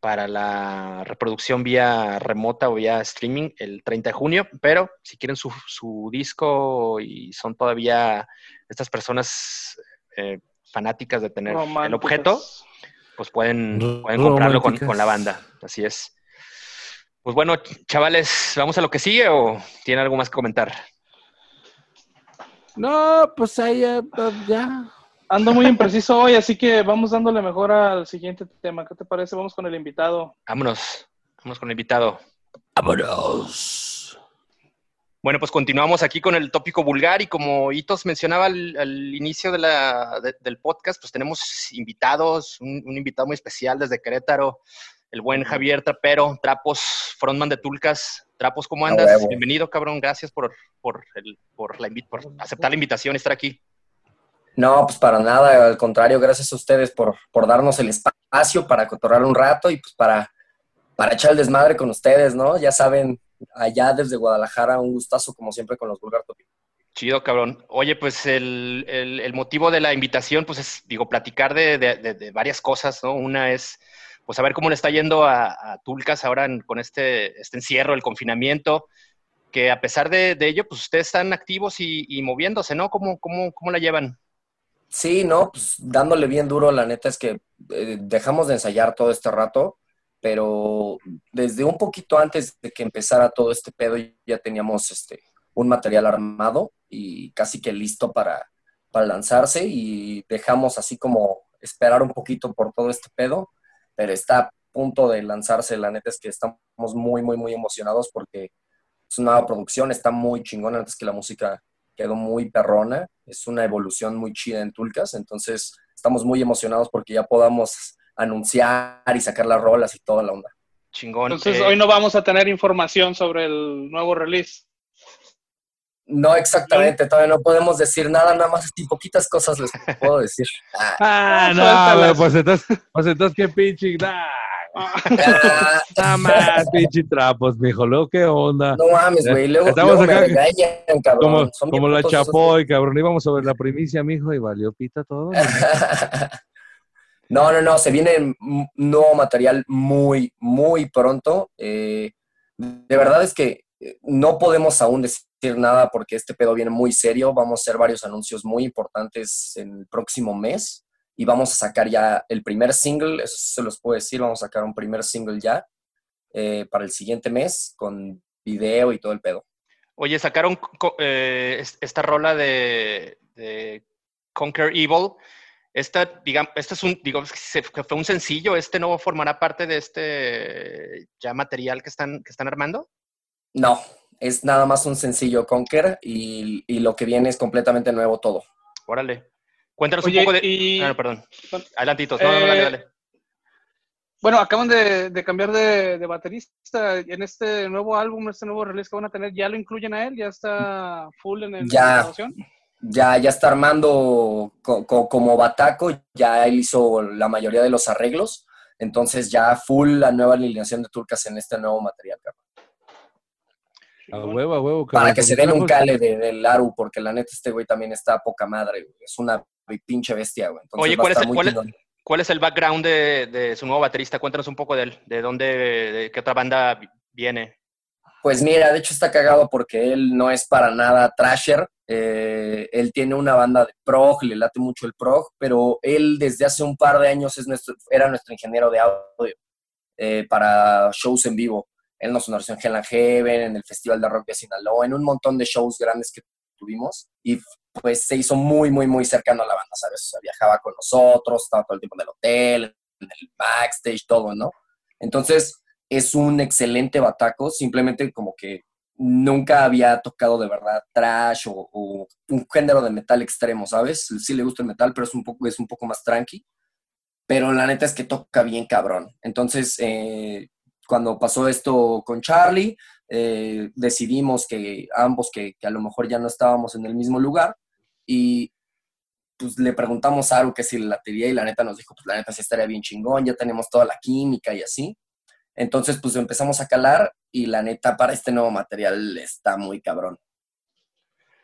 para la reproducción vía remota o vía streaming el 30 de junio, pero si quieren su, su disco y son todavía estas personas eh, fanáticas de tener el objeto, pues pueden, pueden comprarlo con, con la banda. Así es. Pues bueno, chavales, ¿vamos a lo que sigue o tienen algo más que comentar? No, pues ahí ya, ya. Ando muy impreciso hoy, así que vamos dándole mejor al siguiente tema. ¿Qué te parece? Vamos con el invitado. Vámonos, vámonos con el invitado. Vámonos. Bueno, pues continuamos aquí con el tópico vulgar y como Hitos mencionaba al, al inicio de la- de- del podcast, pues tenemos invitados, un, un invitado muy especial desde Querétaro, el buen Javier Trapero, Trapos, frontman de Tulcas. Trapos, ¿cómo andas? Bienvenido, cabrón, gracias por, por, el- por, la, por aceptar la invitación y estar aquí. No, pues para nada, al contrario, gracias a ustedes por, por darnos el espacio para cotorrar un rato y pues para, para echar el desmadre con ustedes, ¿no? Ya saben, allá desde Guadalajara, un gustazo como siempre con los Vulgar Topic. Chido, cabrón. Oye, pues el, el- motivo de la invitación, pues es, digo, platicar de, de- de- de varias cosas, ¿no? Una es, pues, saber cómo le está yendo a, a Tulcas ahora en- con este, este encierro, el confinamiento, que a pesar de ello, pues ustedes están activos y, y moviéndose, ¿no? ¿Cómo, cómo, cómo la llevan? Sí, no, pues dándole bien duro, la neta es que eh, dejamos de ensayar todo este rato, pero desde un poquito antes de que empezara todo este pedo ya teníamos este, un material armado y casi que listo para, para lanzarse y dejamos así como esperar un poquito por todo este pedo, pero está punto de lanzarse. La neta es que estamos muy, muy, muy emocionados porque es una nueva producción, está muy chingona. Antes que la música quedó muy perrona. Es una evolución muy chida en Tulcas. Entonces, estamos muy emocionados porque ya podamos anunciar y sacar las rolas y toda la onda. Chingón. Entonces, Eh, hoy no vamos a tener información sobre el nuevo release. No exactamente, todavía no podemos decir nada, nada más así poquitas cosas les puedo decir. <laughs> Ah, Ah, no, pues entonces, pues entonces qué pinche. Nah, ah, <laughs> nada más, pinche trapos, mijo. Luego, ¿qué onda? no mames, güey, luego, Estamos luego me acá regañan, cabrón. Como, Son bien como la putos esos, chapoy, cabrón. Íbamos sobre la primicia, mijo, y valió pita todo. <laughs> No, no, no, se viene nuevo material muy, muy pronto. Eh, de verdad es que eh, no podemos aún decir nada porque este pedo viene muy serio. Vamos a hacer varios anuncios muy importantes en el próximo mes y vamos a sacar ya el primer single, eso se los puedo decir, vamos a sacar un primer single ya eh, para el siguiente mes con video y todo el pedo. Oye, sacaron eh, es- esta rola de, de Conquer Evil. Esta, digamos, este es un, que fue un sencillo. ¿Este no formará parte de este ya material que están, que están armando? No, es nada más un sencillo Conquer y, y lo que viene es completamente nuevo todo. Órale. Cuéntanos Oye, un poco de. y- Ah, no, perdón. Adelantitos. No, no, dale, eh, dale. Bueno, acaban de, de cambiar de, de baterista. En este nuevo álbum, este nuevo release que van a tener, ¿ya lo incluyen a él? ¿Ya está full en el- Ya. la grabación? ya, ya está armando co- co- como Bataco, ya él hizo la mayoría de los arreglos, entonces ya full la nueva alineación de Turcas en este nuevo material, cabrón. A huevo, a huevo, Para cabrón, que se den un cale de, del Laru, porque la neta este güey también está a poca madre, güey. es una pinche bestia, güey. Entonces Oye, ¿cuál es el- muy cuál es- chingón. ¿Cuál es el background de, de su nuevo baterista? Cuéntanos un poco de él. ¿De dónde, de qué otra banda vi- viene? Pues mira, de hecho está cagado porque él no es para nada trasher. eh, él tiene una banda de prog, le late mucho el prog, pero él desde hace un par de años es nuestro, era nuestro ingeniero de audio eh, para shows en vivo. Él nos sonó en Hell and Heaven, en el Festival de Rock de Sinaloa, en un montón de shows grandes que tuvimos. Y pues se hizo muy, muy, muy cercano a la banda, ¿sabes? O sea, viajaba con nosotros, estaba todo el tiempo en el hotel, en el backstage, todo, ¿no? Entonces, es un excelente bataco, simplemente como que nunca había tocado de verdad trash o, o un género de metal extremo, ¿sabes? Sí le gusta el metal, pero es un poco, es un poco más tranqui. Pero la neta es que toca bien cabrón. Entonces, eh, cuando pasó esto con Charlie, eh, decidimos que ambos, que, que a lo mejor ya no estábamos en el mismo lugar, y pues le preguntamos a Aru que si le latería y la neta nos dijo, pues la neta sí estaría bien chingón, ya tenemos toda la química y así. Entonces, pues empezamos a calar y la neta para este nuevo material está muy cabrón.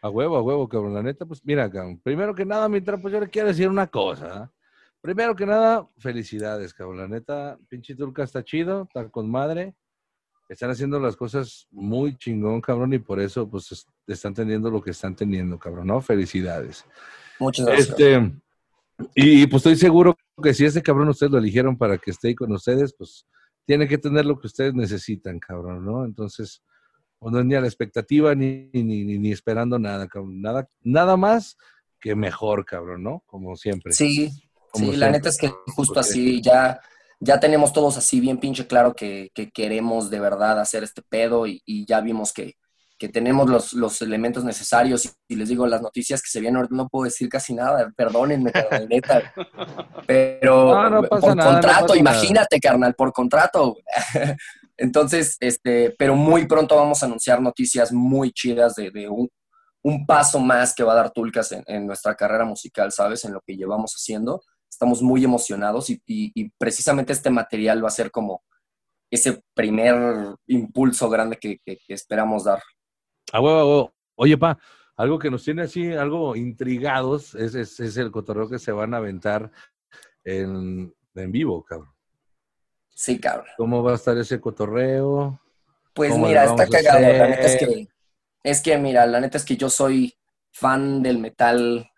A huevo, a huevo, cabrón. La neta, pues mira, cabrón. Primero que nada, mi trapo, yo le quiero decir una cosa. ¿ah? Primero que nada, felicidades, cabrón. La neta, pinche turca está chido, está con madre. Están haciendo las cosas muy chingón, cabrón, y por eso, pues, es- están teniendo lo que están teniendo, cabrón, ¿no? Felicidades. Muchas gracias. Este, y pues estoy seguro que si ese cabrón ustedes lo eligieron para que esté ahí con ustedes, pues tiene que tener lo que ustedes necesitan, cabrón, ¿no? Entonces, pues, no es ni a la expectativa ni, ni, ni, ni esperando nada, cabrón. Nada, nada más que mejor, cabrón, ¿no? Como siempre. Sí, Como sí, la neta es que justo Porque- así ya, ya tenemos todos así bien pinche claro que, que queremos de verdad hacer este pedo y, y ya vimos que, que tenemos los, los elementos necesarios y, y les digo las noticias que se vienen ahorita no puedo decir casi nada, perdónenme, carnal, neta. <laughs> Pero No, no pasa por nada, no contrato, nada. imagínate, carnal, por contrato. <laughs> Entonces, este, pero muy pronto vamos a anunciar noticias muy chidas de, de un, un paso más que va a dar Tulcas en, en nuestra carrera musical, ¿sabes? En lo que llevamos haciendo. Estamos muy emocionados y, y- y precisamente este material va a ser como ese primer impulso grande que, que- que esperamos dar. A huevo, huevo. Oye, pa, algo que nos tiene así, algo intrigados, es, es, es el cotorreo que se van a aventar en, en vivo, cabrón. Sí, cabrón. ¿Cómo va a estar ese cotorreo? Pues ¿Cómo mira, está cagado. La neta es que, es que, mira, la neta es que yo soy fan del metal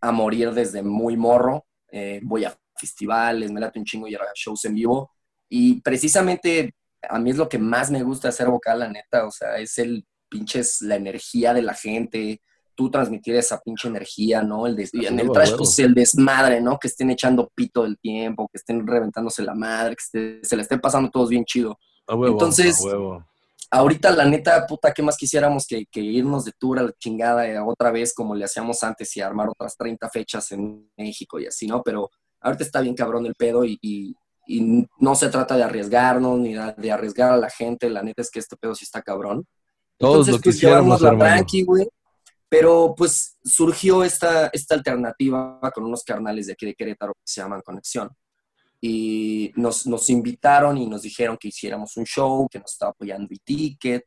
a morir desde muy morro. Eh, voy a festivales, me late un chingo y a shows en vivo. Y precisamente a mí es lo que más me gusta hacer vocal, la neta. O sea, es el pinches, la energía de la gente, tú transmitir esa pinche energía, ¿no? El des- y en el trash, pues el desmadre, ¿no? Que estén echando pito del tiempo, que estén reventándose la madre, que esté- se la estén pasando todos bien chido. A huevo, Entonces- a huevo. Ahorita, la neta, puta, ¿qué más quisiéramos que, que irnos de tour a la chingada eh, otra vez como le hacíamos antes y armar otras 30 fechas en México y así, ¿no? Pero ahorita está bien cabrón el pedo y, y- y no se trata de arriesgarnos ni de, arriesgar a la gente. La neta es que este pedo sí está cabrón. Todos Entonces, lo pues, hermano. tranqui, güey. Pero pues surgió esta, esta alternativa con unos carnales de aquí de Querétaro que se llaman Conexión. Y nos, nos invitaron y nos dijeron que hiciéramos un show, que nos estaba apoyando e-ticket,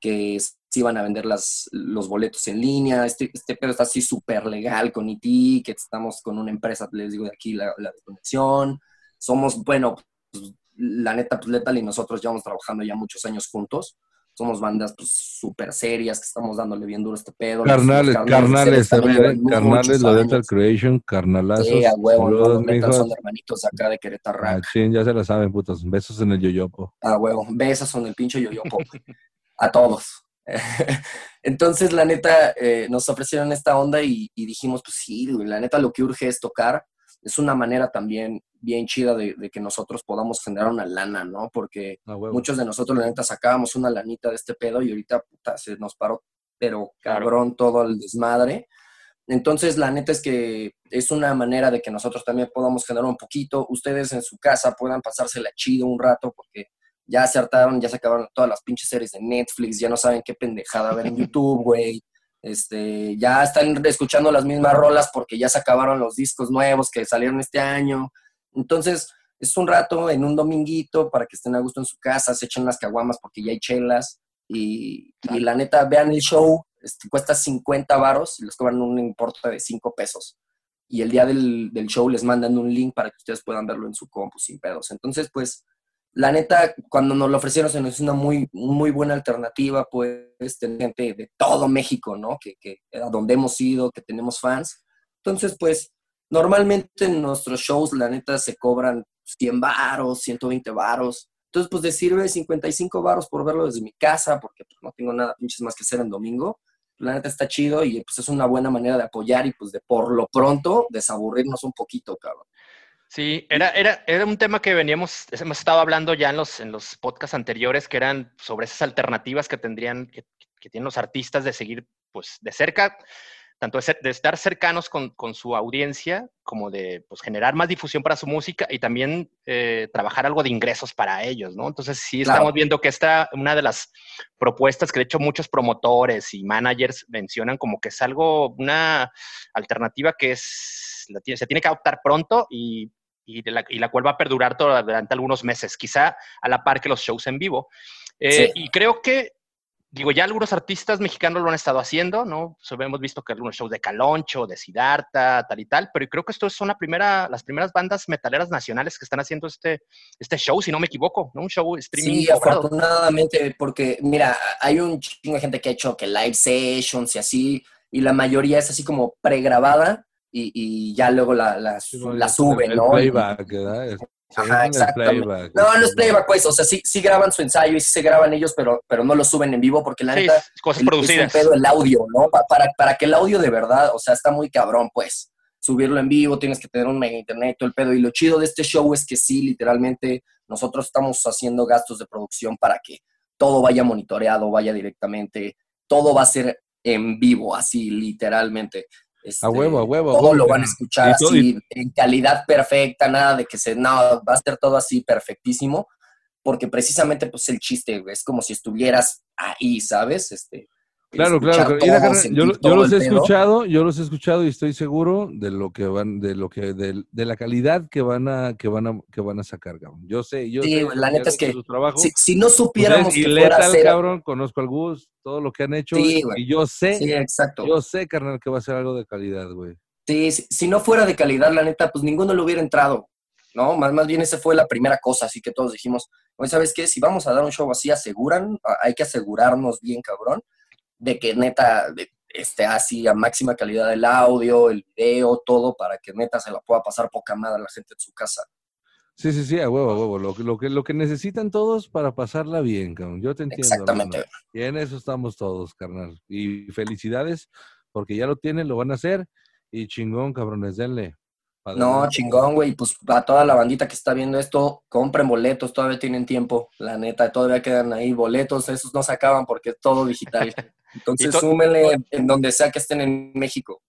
que se iban a vender las, los boletos en línea. Este, este pedo está así súper legal con e-ticket. Estamos con una empresa, les digo de aquí, la, la de Conexión. Somos, bueno, pues, la neta, pues Lethal y nosotros llevamos trabajando ya muchos años juntos somos bandas pues súper serias que estamos dándole bien duro a este pedo. Carnales, carnales carnales, años. Dental Creation, carnalazos. Sí, a huevo, Los Lethal son hermanitos acá de Querétaro. Machín, ya se la saben, putos. Besos en el yoyopo. A huevo, besos son el pinche yoyopo. a todos. <laughs> Entonces, la neta, eh, nos ofrecieron esta onda y, y dijimos, pues sí, la neta lo que urge es tocar. Es una manera también bien chida de, de que nosotros podamos generar una lana, ¿no? Porque muchos de nosotros, la neta, sacábamos una lanita de este pedo y ahorita, puta, se nos paró, pero Claro. cabrón todo el desmadre. Entonces, la neta es que es una manera de que nosotros también podamos generar un poquito. Ustedes en su casa puedan pasársela chido un rato porque ya se hartaron, ya se acabaron todas las pinches series de Netflix, ya no saben qué pendejada ver en <laughs> YouTube, güey. Este, ya están escuchando las mismas rolas porque ya se acabaron los discos nuevos que salieron este año. Entonces, es un rato en un dominguito para que estén a gusto en su casa, se echen las caguamas porque ya hay chelas. Y, y la neta, vean el show, este, cuesta 50 varos y les cobran un importe de 5 pesos. Y el día del, del show les mandan un link para que ustedes puedan verlo en su compu sin pedos. Entonces, pues, la neta, cuando nos lo ofrecieron, se nos hizo una muy, muy buena alternativa, pues, tener gente de todo México, ¿no? Que, que a donde hemos ido, que tenemos fans. Entonces, pues, normalmente en nuestros shows, la neta, se cobran 100 varos, 120 varos. Entonces, pues, de sirve 55 varos por verlo desde mi casa, porque pues, no tengo nada pinches más que hacer en domingo. La neta está chido y pues es una buena manera de apoyar y pues de por lo pronto desaburrirnos un poquito, cabrón. Sí, era, era, era un tema que veníamos, hemos estado hablando ya en los, en los podcasts anteriores, que eran sobre esas alternativas que tendrían, que, que tienen los artistas de seguir, pues, de cerca, tanto de, ser- de estar cercanos con, con su audiencia, como de pues, generar más difusión para su música y también eh, trabajar algo de ingresos para ellos, ¿no? Entonces, sí Claro. estamos viendo que esta, una de las propuestas que de hecho muchos promotores y managers mencionan como que es algo, una alternativa que es, la se tiene que adoptar pronto y, y, de la, y la cual va a perdurar toda- durante algunos meses, quizá a la par que los shows en vivo. Eh, Sí. Y creo que, digo, ya algunos artistas mexicanos lo han estado haciendo, ¿no? So, hemos visto que algunos shows de Caloncho, de Siddhartha, tal y tal, pero creo que estos son la primera, las primeras bandas metaleras nacionales que están haciendo este, este show, si no me equivoco, ¿no? Un show streaming. Sí, cobrado. afortunadamente, porque mira, hay un chingo de gente que ha hecho que live sessions y así, y la mayoría es así como pregrabada y, y ya luego la, la, Sí, la bueno, ya sube, el ¿no? playback, ¿verdad? Ajá, exactamente. playback. No, no es playback, pues, o sea, sí, sí graban su ensayo y sí se graban ellos, pero, pero no lo suben en vivo porque la Sí, neta cosas el- producidas. Es un pedo el audio, ¿no? Pa- para, para que el audio de verdad, o sea, está muy cabrón, pues. Subirlo en vivo, tienes que tener un mega internet, todo el pedo. Y lo chido de este show es que sí, literalmente, nosotros estamos haciendo gastos de producción para que todo vaya monitoreado, vaya directamente, todo va a ser en vivo, así, literalmente. Este, A huevo, a huevo, Todo lo van a escuchar Y todo- así, en calidad perfecta, nada de que se, no, va a ser todo así perfectísimo porque precisamente pues el chiste güey, es como si estuvieras ahí, ¿sabes? Este, Claro, claro. Yo, yo los he pedo. escuchado, yo los he escuchado y estoy seguro de lo que van, de lo que, de, de la calidad que van a, que van a, que van a sacar, cabrón. Yo sé, yo Sí, sé, la neta es que. Si, si no Ustedes supiéramos que fuera a ser... cabrón, conozco al Gus, todo lo que han hecho. Sí, y yo sé, Sí, exacto. yo sé, carnal, que va a ser algo de calidad, güey. Sí, si, si no fuera de calidad, la neta, pues ninguno le hubiera entrado, ¿no? Más, más bien esa fue la primera cosa, así que todos dijimos, oye, ¿sabes qué? Si vamos a dar un show así, aseguran, hay que asegurarnos bien, cabrón, de que neta de- esté así a máxima calidad el audio, el video, todo, para que neta se la pueda pasar poca madre a la gente en su casa. Sí, sí, sí, a huevo, a huevo. Lo, que- lo, que, lo que necesitan todos para pasarla bien, cabrón. Yo te entiendo. Exactamente. hermano. Y en eso estamos todos, carnal. Y felicidades porque ya lo tienen, lo van a hacer y chingón, cabrones, denle. No, chingón, güey. Pues a toda la bandita que está viendo esto, compren boletos, todavía tienen tiempo. La neta, todavía quedan ahí boletos, esos no se acaban porque es todo digital. <laughs> Entonces, súmenle en donde sea que estén en México.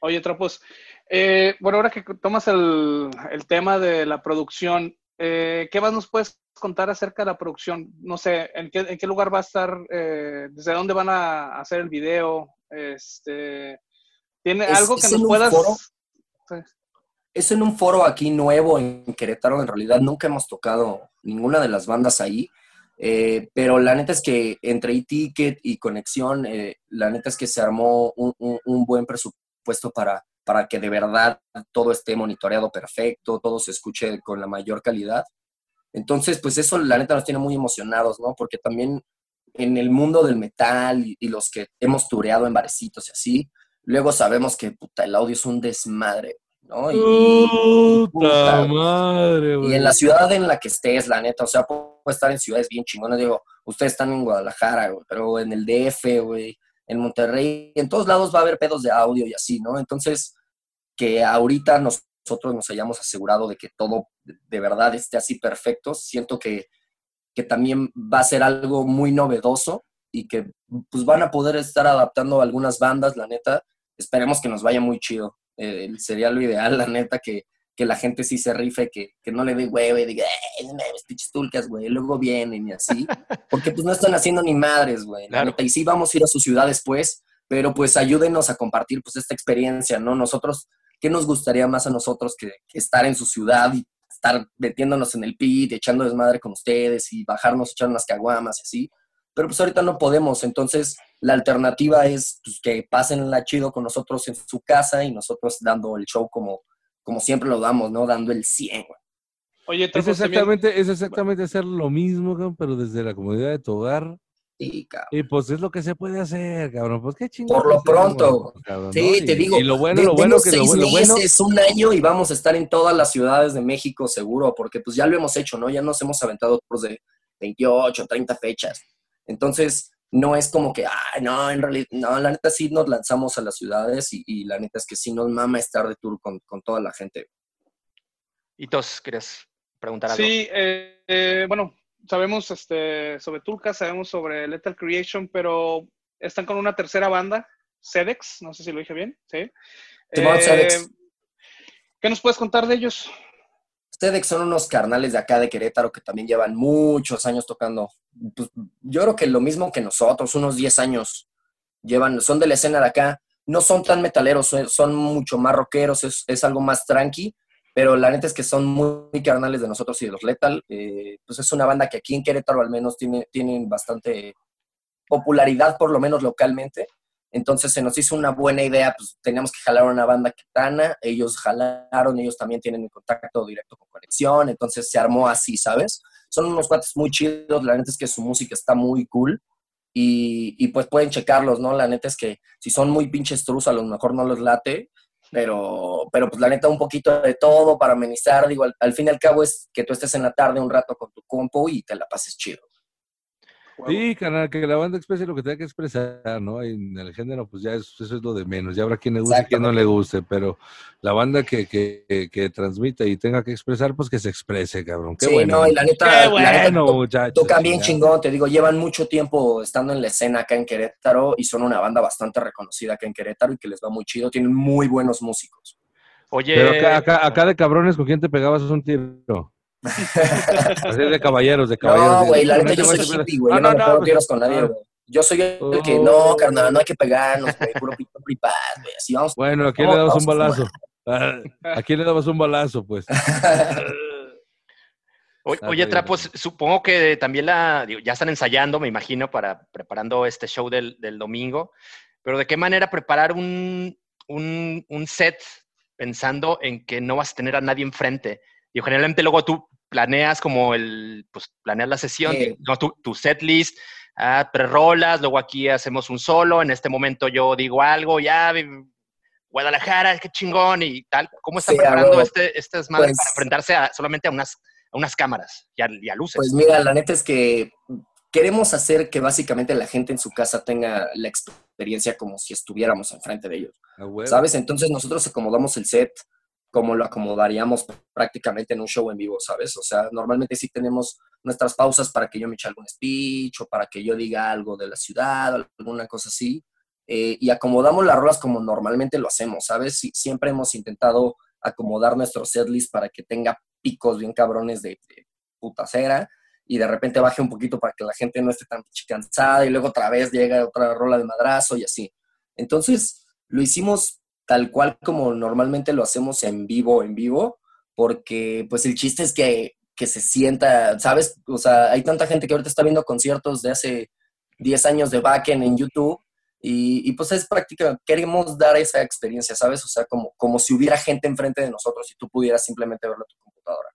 Oye, Tropos, eh, bueno, ahora que tomas el, tema de la producción, eh, ¿qué más nos puedes contar acerca de la producción? No sé, ¿en qué, lugar va a estar? Eh, ¿Desde dónde van a hacer el video? Este, ¿Tiene algo que nos puedas...? Es en un foro aquí nuevo en Querétaro, en realidad nunca hemos tocado ninguna de las bandas ahí, pero la neta es que entre e-ticket y conexión, la neta es que se armó un buen presupuesto para, para que de verdad todo esté monitoreado perfecto, todo se escuche con la mayor calidad. Entonces, pues eso la neta nos tiene muy emocionados, ¿no? Porque también en el mundo del metal y, los que hemos tureado en barecitos y así, luego sabemos que puta, el audio es un desmadre, ¿no? Y, puta, madre, Y en la ciudad en la que estés, la neta, o sea, puedo estar en ciudades bien chingonas, digo, ustedes están en Guadalajara, pero en el DF, güey, en Monterrey, en todos lados va a haber pedos de audio y así, ¿no? Entonces, que ahorita nosotros nos hayamos asegurado de que todo de verdad esté así perfecto, siento que, que también va a ser algo muy novedoso y que pues van a poder estar adaptando algunas bandas, la neta. Esperemos que nos vaya muy chido. Eh, sería lo ideal, la neta, que, que la gente sí se rife, que, que no le dé hueve y diga, eh, pinches tulcas, güey, luego vienen y así. <laughs> Porque pues no están haciendo ni madres, güey. Y sí vamos a ir a su ciudad después, pero pues ayúdenos a compartir pues esta experiencia, ¿no? Nosotros, ¿qué nos gustaría más a nosotros que, estar en su ciudad y estar metiéndonos en el pit, echando desmadre con ustedes y bajarnos, echar unas caguamas y así? Pero pues ahorita no podemos, entonces la alternativa es pues, que pasen la chido con nosotros en su casa y nosotros dando el show como como siempre lo damos, ¿no? Dando el 100, güey. Oye, es exactamente, es exactamente hacer lo mismo, pero desde la comodidad de tu hogar. Sí, cabrón. Y pues es lo que se puede hacer, cabrón. Pues qué chingón. Por lo pronto. sí, te digo. Y lo bueno, lo bueno que seis lo, bueno. Es un año y vamos a estar en todas las ciudades de México seguro, porque pues ya lo hemos hecho, ¿no? Ya nos hemos aventado otros de 28, 30 fechas. Entonces, no es como que, ay, no, en realidad, no, la neta sí nos lanzamos a las ciudades y, la neta es que sí nos mama estar de tour con, toda la gente. ¿Y tos, querías preguntar algo? Sí, eh, eh, bueno, sabemos este, sobre Tulca, sabemos sobre Lethal Creation, pero están con una tercera banda, Sedex, no sé si lo dije bien, ¿sí? Eh, ¿Qué nos puedes contar de ellos? Sedex son unos carnales de acá de Querétaro que también llevan muchos años tocando. Pues, yo creo que lo mismo que nosotros, unos 10 años llevan, son de la escena de acá. No son tan metaleros, son mucho más rockeros, es, algo más tranqui, pero la neta es que son muy, carnales de nosotros y de los Lethal. Eh, pues es una banda que aquí en Querétaro al menos tiene, tienen bastante popularidad, por lo menos localmente. Entonces se nos hizo una buena idea, pues teníamos que jalar una banda quitana, ellos jalaron, ellos también tienen contacto directo con Conexión, entonces se armó así, ¿sabes? Son unos cuates muy chidos, la neta es que su música está muy cool y, pues pueden checarlos, ¿no? La neta es que si son muy pinches trus, a lo mejor no les late, pero, pero pues la neta un poquito de todo para amenizar, digo, al, al fin y al cabo es que tú estés en la tarde un rato con tu compo y te la pases chido. Sí, canal, que la banda exprese lo que tenga que expresar, ¿no? En el género, pues ya eso, es lo de menos. Ya habrá quien le guste y quien no le guste, pero la banda que, que, que, transmita y tenga que expresar, pues que se exprese, cabrón. Qué sí, no, y la neta, bueno, muchachos. Tocan bien chingón, te digo, llevan mucho tiempo estando en la escena acá en Querétaro y son una banda bastante reconocida acá en Querétaro y que les va muy chido. Tienen muy buenos músicos. Oye. Pero acá, acá, acá de cabrones, ¿con quién te pegabas un tiro? Así de caballeros, de caballeros. No, güey, la neta yo soy hippie, güey. No, no, no, no con nadie, güey. Yo soy el que no, oh. carnal, no hay que pegarnos, güey, puro pito pripaz, güey. Así vamos. Bueno, ¿a quién le dabas un balazo? ¿A quién le dabas un balazo, pues? <laughs> Oye, Trapos, supongo que también la, ya están ensayando, me imagino, para preparando este show del, del domingo, pero ¿de qué manera preparar un, un, un, set pensando en que no vas a tener a nadie enfrente? Y generalmente luego tú planeas como el, pues planeas la sesión, tu, set list, ah, tres rolas, luego aquí hacemos un solo, en este momento yo digo algo, ya, Guadalajara, qué chingón y tal. ¿Cómo están preparando este, este desmadre para pues enfrentarse solamente a unas, a unas cámaras y a, luces? Pues mira, la neta es que queremos hacer que básicamente la gente en su casa tenga la experiencia como si estuviéramos enfrente de ellos. A. ¿Sabes? Entonces nosotros acomodamos el set como lo acomodaríamos prácticamente en un show en vivo, ¿sabes? O sea, normalmente sí tenemos nuestras pausas para que yo me eche algún speech o para que yo diga algo de la ciudad alguna cosa así. eh, y acomodamos las rolas como normalmente lo hacemos, ¿sabes? Sí, siempre hemos intentado acomodar nuestro setlist para que tenga picos bien cabrones de, de putacera y de repente baje un poquito para que la gente no esté tan cansada y luego otra vez llega otra rola de madrazo y así. Entonces, lo hicimos tal cual como normalmente lo hacemos en vivo, en vivo, porque pues el chiste es que, que se sienta, ¿sabes? O sea, hay tanta gente que ahorita está viendo conciertos de hace 10 años de backend en YouTube y, y, pues es práctica, queremos dar esa experiencia, ¿sabes? O sea, como, como si hubiera gente enfrente de nosotros y tú pudieras simplemente verlo en tu computadora.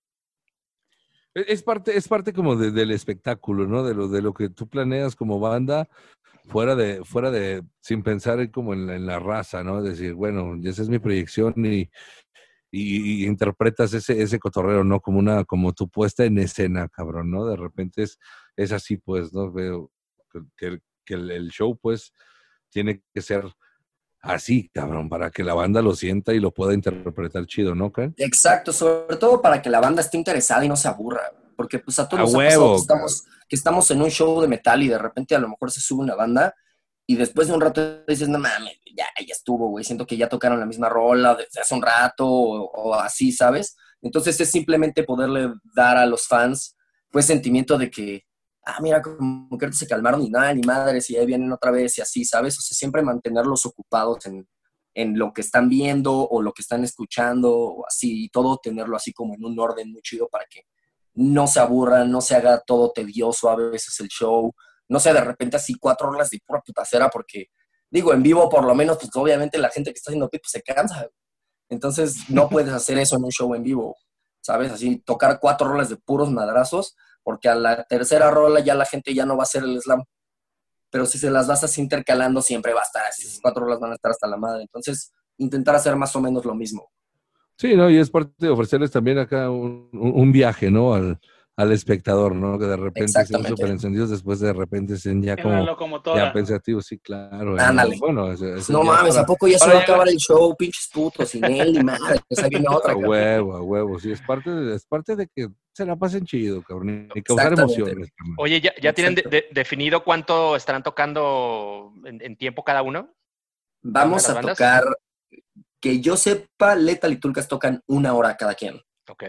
Es es parte, es parte como de- del espectáculo, ¿no? De lo, de lo que tú planeas como banda, fuera de, fuera de, sin pensar en como en la, en la raza, ¿no? Decir, bueno, esa es mi proyección y, y, interpretas ese, ese cotorreo, ¿no? Como una, como tu puesta en escena, cabrón, ¿no? De repente es, es así, pues, ¿no? Veo que, que- el, show, pues, tiene que ser así, cabrón, para que la banda lo sienta y lo pueda interpretar chido, ¿no, Karen? Exacto, sobre todo para que la banda esté interesada y no se aburra. Porque pues a todos A nos ha pasado huevo, que estamos, que estamos en un show de metal y de repente a lo mejor se sube una banda y después de un rato dices, no mames, ya, ya estuvo, güey, siento que ya tocaron la misma rola desde hace un rato o, o así, ¿sabes? Entonces es simplemente poderle dar a los fans pues sentimiento de que, ah, mira, como que se calmaron y nada, ni madres, y ahí vienen otra vez y así, ¿sabes? O sea, siempre mantenerlos ocupados en, en lo que están viendo o lo que están escuchando o así, y todo tenerlo así como en un orden muy chido para que no se aburran, no se haga todo tedioso a veces el show, no sea de repente así cuatro horas de pura putacera porque, digo, en vivo por lo menos, pues obviamente la gente que está haciendo pip se cansa. Entonces no <laughs> puedes hacer eso en un show en vivo, ¿sabes? Así tocar cuatro rolas de puros madrazos, porque a la tercera rola ya la gente ya no va a hacer el slam. Pero si se las vas así intercalando, siempre va a estar así, esas cuatro rolas van a estar hasta la madre. Entonces, intentar hacer más o menos lo mismo. Sí, ¿no? Y es parte de ofrecerles también acá un, viaje, ¿no? Al, al espectador, ¿no? Que de repente estén Exactamente. súper encendidos, después de repente estén ya como ya pensativos, sí, claro. ¿eh? Ándale. Bueno, eso- eso No mames, para- ¿a poco ya se va a acabar el show? Pinches putos, sin él ni madre. Ahí viene otra. A cabrón. huevo, a huevo, sí, es parte, de, es parte de que se la pasen chido, cabrón, y causar Exactamente. emociones. carnal. Oye, ¿ya, ya tienen de- definido cuánto estarán tocando en, en tiempo cada uno? Vamos ¿Las a tocar, que yo sepa, Lethal y Tulcas tocan una hora cada quien. Ok.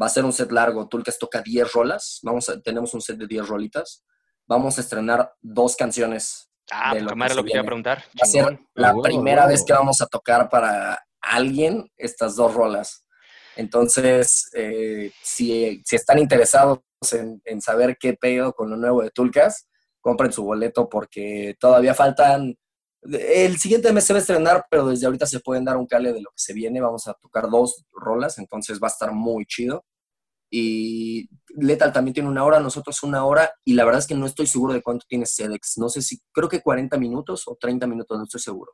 Va a ser un set largo. Tulcas toca 10 rolas. Vamos a, tenemos un set de 10 rolitas. Vamos a estrenar dos canciones. Ah, De pues lo madre que lo se que te iba a preguntar. Va a ser la primera vez que vamos a tocar para alguien estas dos rolas. Entonces, eh, si, si están interesados en, en saber qué pedo con lo nuevo de Tulcas, compren su boleto porque todavía faltan. El siguiente mes se va a estrenar, pero desde ahorita se pueden dar un cale de lo que se viene. Vamos a tocar dos rolas, entonces va a estar muy chido. Y Lethal también tiene una hora, nosotros una hora, y la verdad es que no estoy seguro de cuánto tiene Sedex. No sé si, creo que 40 minutos o 30 minutos, no estoy seguro.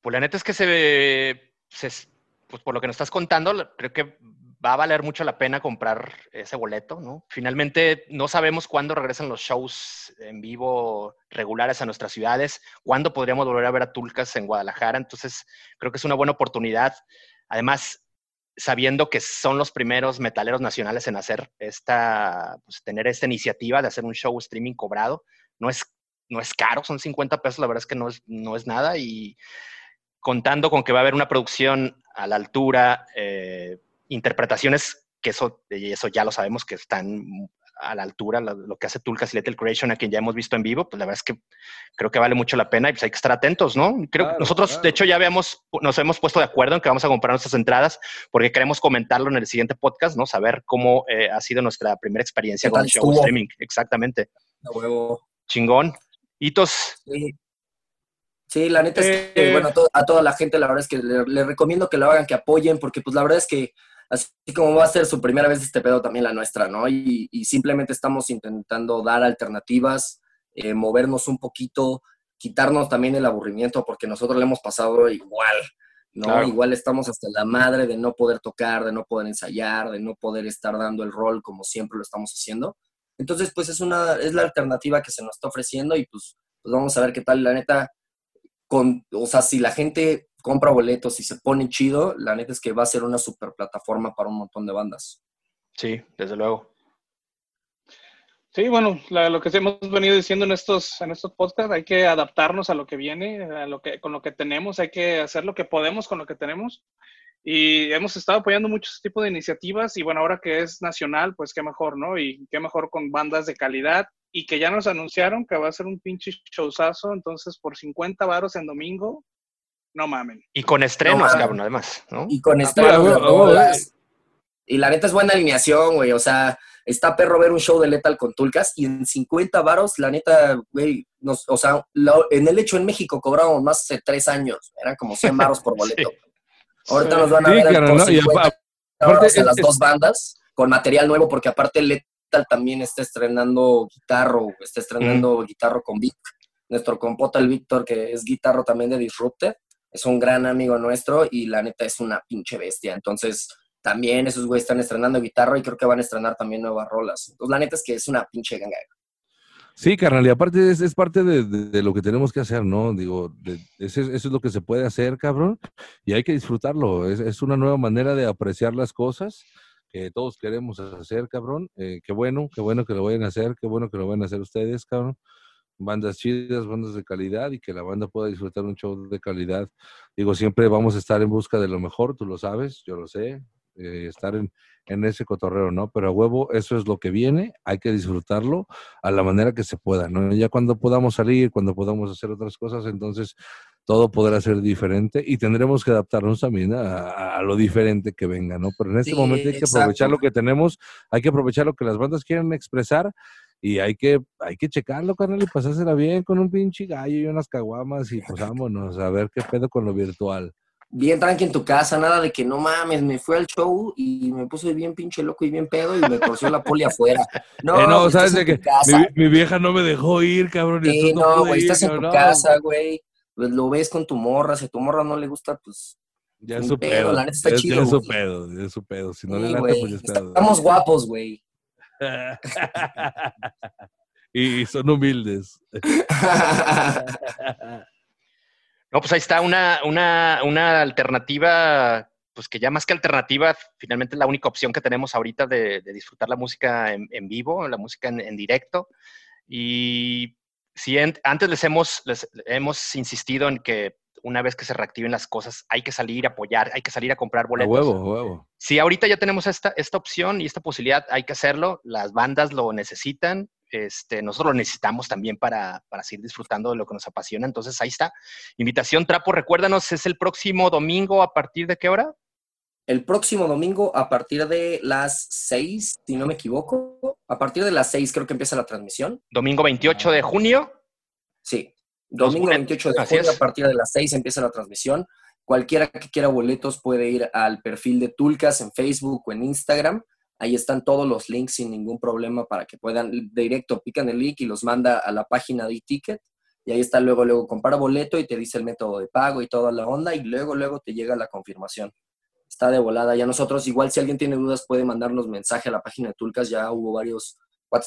Pues la neta es que se, se- pues por lo que nos estás contando, creo que va a valer mucho la pena comprar ese boleto, ¿no? Finalmente no sabemos cuándo regresan los shows en vivo regulares a nuestras ciudades, cuándo podríamos volver a ver a Tulcas en Guadalajara, entonces creo que es una buena oportunidad. Además, sabiendo que son los primeros metaleros nacionales en hacer esta, pues tener esta iniciativa de hacer un show streaming cobrado, no es, no es caro, son 50 pesos, la verdad es que no es, no es nada y contando con que va a haber una producción a la altura, eh, interpretaciones, que eso, eso ya lo sabemos que están a la altura, lo, que hace Tulcas y Little Creation, a quien ya hemos visto en vivo, pues la verdad es que creo que vale mucho la pena y pues hay que estar atentos, ¿no? Creo Claro, que nosotros, claro. de hecho, ya habíamos, nos hemos puesto de acuerdo en que vamos a comprar nuestras entradas porque queremos comentarlo en el siguiente podcast, ¿no? Saber cómo eh, ha sido nuestra primera experiencia ¿Qué con el show estuvo? streaming. Exactamente. A huevo. Chingón. Hitos, Sí. Sí, la neta es que, Eh. bueno, a, to- a toda la gente, la verdad es que le, le recomiendo que lo hagan, que apoyen, porque pues la verdad es que así como va a ser su primera vez este pedo, también la nuestra, ¿no? Y, y simplemente estamos intentando dar alternativas, eh, movernos un poquito, quitarnos también el aburrimiento, porque nosotros le hemos pasado igual, ¿no? Claro. Igual estamos hasta la madre de no poder tocar, de no poder ensayar, de no poder estar dando el rol como siempre lo estamos haciendo. Entonces, pues es una, es la alternativa que se nos está ofreciendo y pues pues vamos a ver qué tal, la neta, con, o sea, si la gente compra boletos y se pone chido, la neta es que va a ser una super plataforma para un montón de bandas. Sí, desde luego. Sí, bueno, lo que hemos venido diciendo en estos, en estos podcasts, hay que adaptarnos a lo que viene, a lo que, con lo que tenemos, hay que hacer lo que podemos con lo que tenemos. Y hemos estado apoyando muchos tipos de iniciativas y bueno, ahora que es nacional, pues qué mejor, ¿no? Y qué mejor con bandas de calidad y que ya nos anunciaron que va a ser un pinche showzazo, entonces por 50 varos en domingo, no mamen. Y con estrenos, cabrón, además, ¿no? Y con estrenos. y la neta es buena alineación, güey, o sea está perro ver un show de Lethal con Tulcas y en 50 varos, la neta, güey, o sea, en el hecho en México cobramos más hace tres años, eran como 100 <laughs> varos por boleto. Ahorita nos van a ver por 50 a las dos bandas con material nuevo, porque aparte Lethal también está estrenando guitarro, está estrenando guitarro con Vic, nuestro compota el Víctor, que es guitarro también de Disrupted, es un gran amigo nuestro y la neta es una pinche bestia, entonces también esos güeyes están estrenando guitarra y creo que van a estrenar también nuevas rolas. Entonces, la neta es que es una pinche ganga. Sí, carnal, y aparte es, parte de, lo que tenemos que hacer, ¿no? Digo, eso, es lo que se puede hacer, cabrón, y hay que disfrutarlo. Es, una nueva manera de apreciar las cosas que todos queremos hacer, cabrón. Eh, qué bueno, qué bueno que lo vayan a hacer, qué bueno que lo vayan a hacer ustedes, cabrón. Bandas chidas, bandas de calidad y que la banda pueda disfrutar un show de calidad. Digo, siempre vamos a estar en busca de lo mejor, tú lo sabes, yo lo sé, eh, estar en, en, ese cotorreo, ¿no? Pero a huevo, eso es lo que viene, hay que disfrutarlo a la manera que se pueda, ¿no? Ya cuando podamos salir, cuando podamos hacer otras cosas, entonces todo podrá ser diferente y tendremos que adaptarnos también a, a lo diferente que venga, ¿no? Pero en este momento hay que aprovechar lo que tenemos, hay que aprovechar lo que las bandas quieren expresar y hay que, hay que checarlo, carnal, y pasársela bien con un pinche gallo y unas caguamas y pues vámonos a ver qué pedo con lo virtual bien tranqui en tu casa, nada de que no mames, me fui al show y me puse bien pinche loco y bien pedo y me torció la poli afuera. No, eh, no sabes de que mi, vieja no me dejó ir, cabrón. Sí, no, güey, estás en tu casa, güey. Pues lo ves con tu morra, si a tu morra no le gusta, pues. Ya es su pedo. La neta está es, chido. Ya es su pedo, ya es su pedo. Si no le late, pues ya es pedo. Estamos guapos, güey. <laughs> y son humildes. <laughs> No, pues ahí está una, una, una alternativa, pues que ya más que alternativa, finalmente es la única opción que tenemos ahorita de, disfrutar la música en, vivo, la música en, directo. Y si antes les hemos, les hemos insistido en que una vez que se reactiven las cosas, hay que salir a apoyar, hay que salir a comprar boletos. huevo, huevo. Si ahorita ya tenemos esta, esta opción y esta posibilidad, hay que hacerlo. Las bandas lo necesitan este, nosotros lo necesitamos también para, seguir disfrutando de lo que nos apasiona. Entonces, ahí está. Invitación Trapo, recuérdanos, es el próximo domingo, ¿a partir de qué hora? El próximo domingo a partir de las 6, si no me equivoco. A partir de las 6 creo que empieza la transmisión. Domingo 28 de junio. Sí, domingo 28 de junio a partir de las 6 empieza la transmisión. Cualquiera que quiera boletos puede ir al perfil de Tulcas en Facebook o en Instagram Ahí están todos los links sin ningún problema para que puedan directo, pican el link y los manda a la página de ticket y ahí está luego, luego compara boleto y te dice el método de pago y toda la onda y luego, luego te llega la confirmación. Está de volada. Ya nosotros, igual si alguien tiene dudas, puede mandarnos mensaje a la página de Tulcas. Ya hubo varios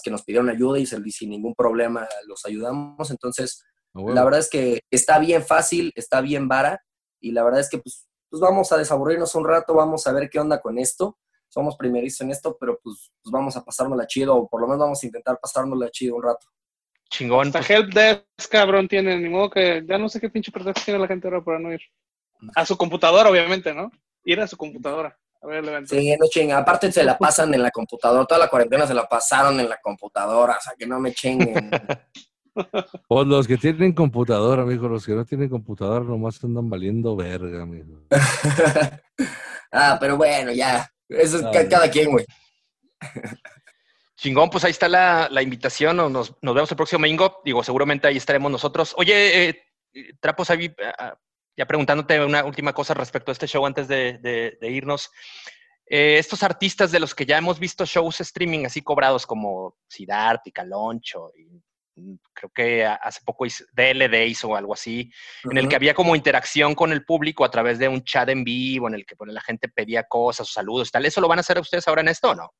que nos pidieron ayuda y sin ningún problema los ayudamos. Entonces, la verdad es que está bien fácil, está bien vara y la verdad es que pues, pues vamos a desaburrirnos un rato, vamos a ver qué onda con esto somos primerizos en esto, pero pues, pues vamos a pasárnosla chido, o por lo menos vamos a intentar pasárnosla chido un rato. Chingón. Hasta pues. Helpdesk, cabrón, tiene, ni modo que, ya no sé qué pinche pretexto tiene la gente ahora para no ir. A su computadora, obviamente, ¿no? Ir a su computadora. A ver el evento. Sí, no chinga. Aparte se la pasan en la computadora. Toda la cuarentena se la pasaron en la computadora. O sea, que no me chinguen. <laughs> Pues los que tienen computadora, amigo, los que no tienen computadora nomás andan valiendo verga, amigo. <laughs> ah, pero bueno, ya. Eso es cada quien, güey. Chingón, pues ahí está la, invitación. Nos, vemos el próximo domingo. Digo, seguramente ahí estaremos nosotros. Oye, eh, Trapos, ahí, ah, ya preguntándote una última cosa respecto a este show antes de, irnos. Eh, estos artistas de los que ya hemos visto shows streaming así cobrados como Sidart y Caloncho y creo que hace poco hizo, DLD hizo algo así, en el que había como interacción con el público a través de un chat en vivo, en el que la gente pedía cosas, saludos, tal. ¿Eso lo van a hacer ustedes ahora en esto o no?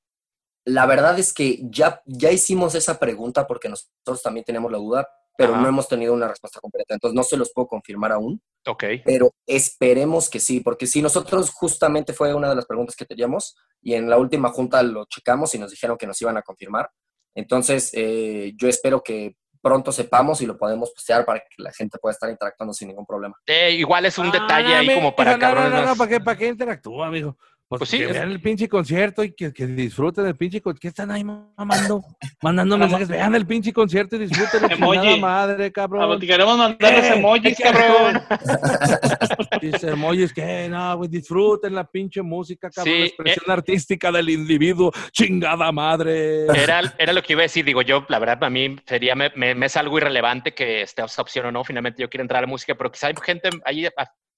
La verdad es que ya, ya hicimos esa pregunta porque nosotros también tenemos la duda, pero Ajá. no hemos tenido una respuesta completa. Entonces no se los puedo confirmar aún, Ok. pero esperemos que sí, porque si nosotros justamente fue una de las preguntas que teníamos y en la última junta lo checamos y nos dijeron que nos iban a confirmar. Entonces eh, yo espero que pronto sepamos y lo podemos postear para que la gente pueda estar interactuando sin ningún problama. Eh, igual es un detalle Ah, ahí como para no, cabrones No, no, no, ¿para qué, para qué interactúa, amigo? Pues, Pues sí, que es- vean el pinche concierto y que, que disfruten el pinche concierto. ¿Qué están ahí mamando? <laughs> Mandando mensajes. Vean el pinche concierto y disfruten Emoji. madre, Ah, cabrón. Queremos mandarles Eh, emojis, ¿qué cabrón. <laughs> Dice emojis que no, güey, disfruten la pinche música, cabrón. Sí, la expresión artística del individuo. Chingada madre. Era, era lo que iba a decir, digo yo, la verdad, a mí sería, me, me- me es algo irrelevante que esté esa opción o no, finalmente yo quiero entrar a la música, pero quizá hay gente, hay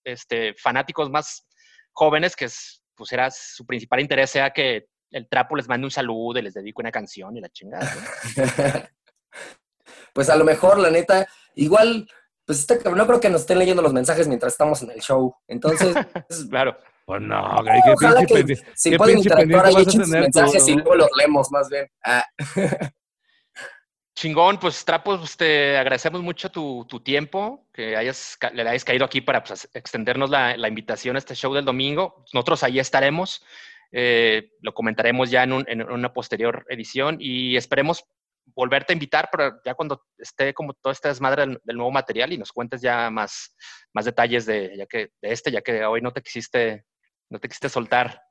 este, fanáticos más jóvenes que es, pues era su principal interés sea que el trapo les mande un saludo y les dedique una canción y la chingada. ¿no? <laughs> pues a lo mejor, la neta, igual, pues está cabrón, no creo que nos estén leyendo los mensajes mientras estamos en el show. Entonces, <laughs> Claro. Pues no, qué ojalá que si qué pueden interactuar ahí, mensajes y ¿no? luego los leemos más bien. Ah, <laughs> Chingón, pues Trapos, pues, te agradecemos mucho tu, tiempo, que hayas, le hayas caído aquí para pues, extendernos la, invitación a este show del domingo. Nosotros ahí estaremos, eh, lo comentaremos ya en, un- en una posterior edición y esperemos volverte a invitar para ya cuando esté como todo este desmadre del, nuevo material y nos cuentes ya más, detalles de, de este, ya que hoy no te quisiste, no te quisiste soltar.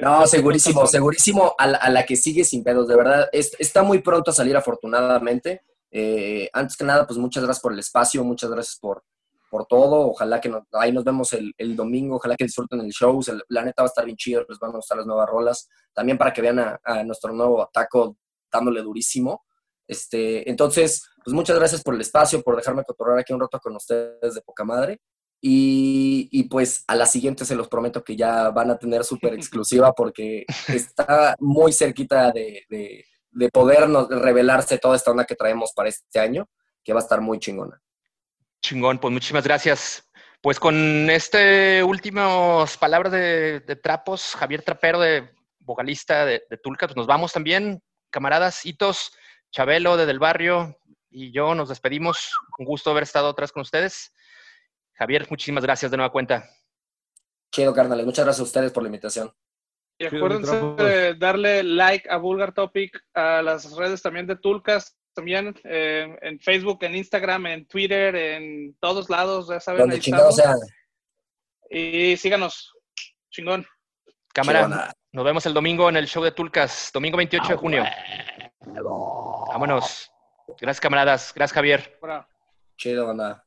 No, segurísimo, segurísimo a la, a la que sigue sin pedos, de verdad. Es- está muy pronto a salir afortunadamente. Eh, antes que nada, pues muchas gracias por el espacio, muchas gracias por, por todo. Ojalá que nos- ahí nos vemos el, el domingo, ojalá que disfruten el show. Se- La neta va a estar bien chido, les van a gustar las nuevas rolas. También para que vean a, a nuestro nuevo ataco dándole durísimo. Este, entonces, pues muchas gracias por el espacio, por dejarme cotorrear aquí un rato con ustedes de poca madre. Y, y, pues a la siguiente se los prometo que ya van a tener súper exclusiva porque <laughs> está muy cerquita de, de, de podernos revelarse toda esta onda que traemos para este año, que va a estar muy chingona. Chingón, pues muchísimas gracias. Pues con este últimas palabras de, de Trapos, Javier Trapero, de vocalista de, de Tulca, pues nos vamos también, camaradas, Hitos, Chabelo de Del Barrio y yo nos despedimos. Un gusto haber estado vez con ustedes. Javier, muchísimas gracias de nueva cuenta. Chido, carnales. Muchas gracias a ustedes por la invitación. Y acuérdense de darle like a Vulgar Topic, a las redes también de Tulcas, también eh, en Facebook, en Instagram, en Twitter, en todos lados, ya saben. Donde ahí chingados. Y síganos. Chingón. Cámara, nos vemos el domingo en el show de Tulcas, domingo 28 de junio. Vámonos. Gracias, camaradas. Gracias, Javier. Chido, banda.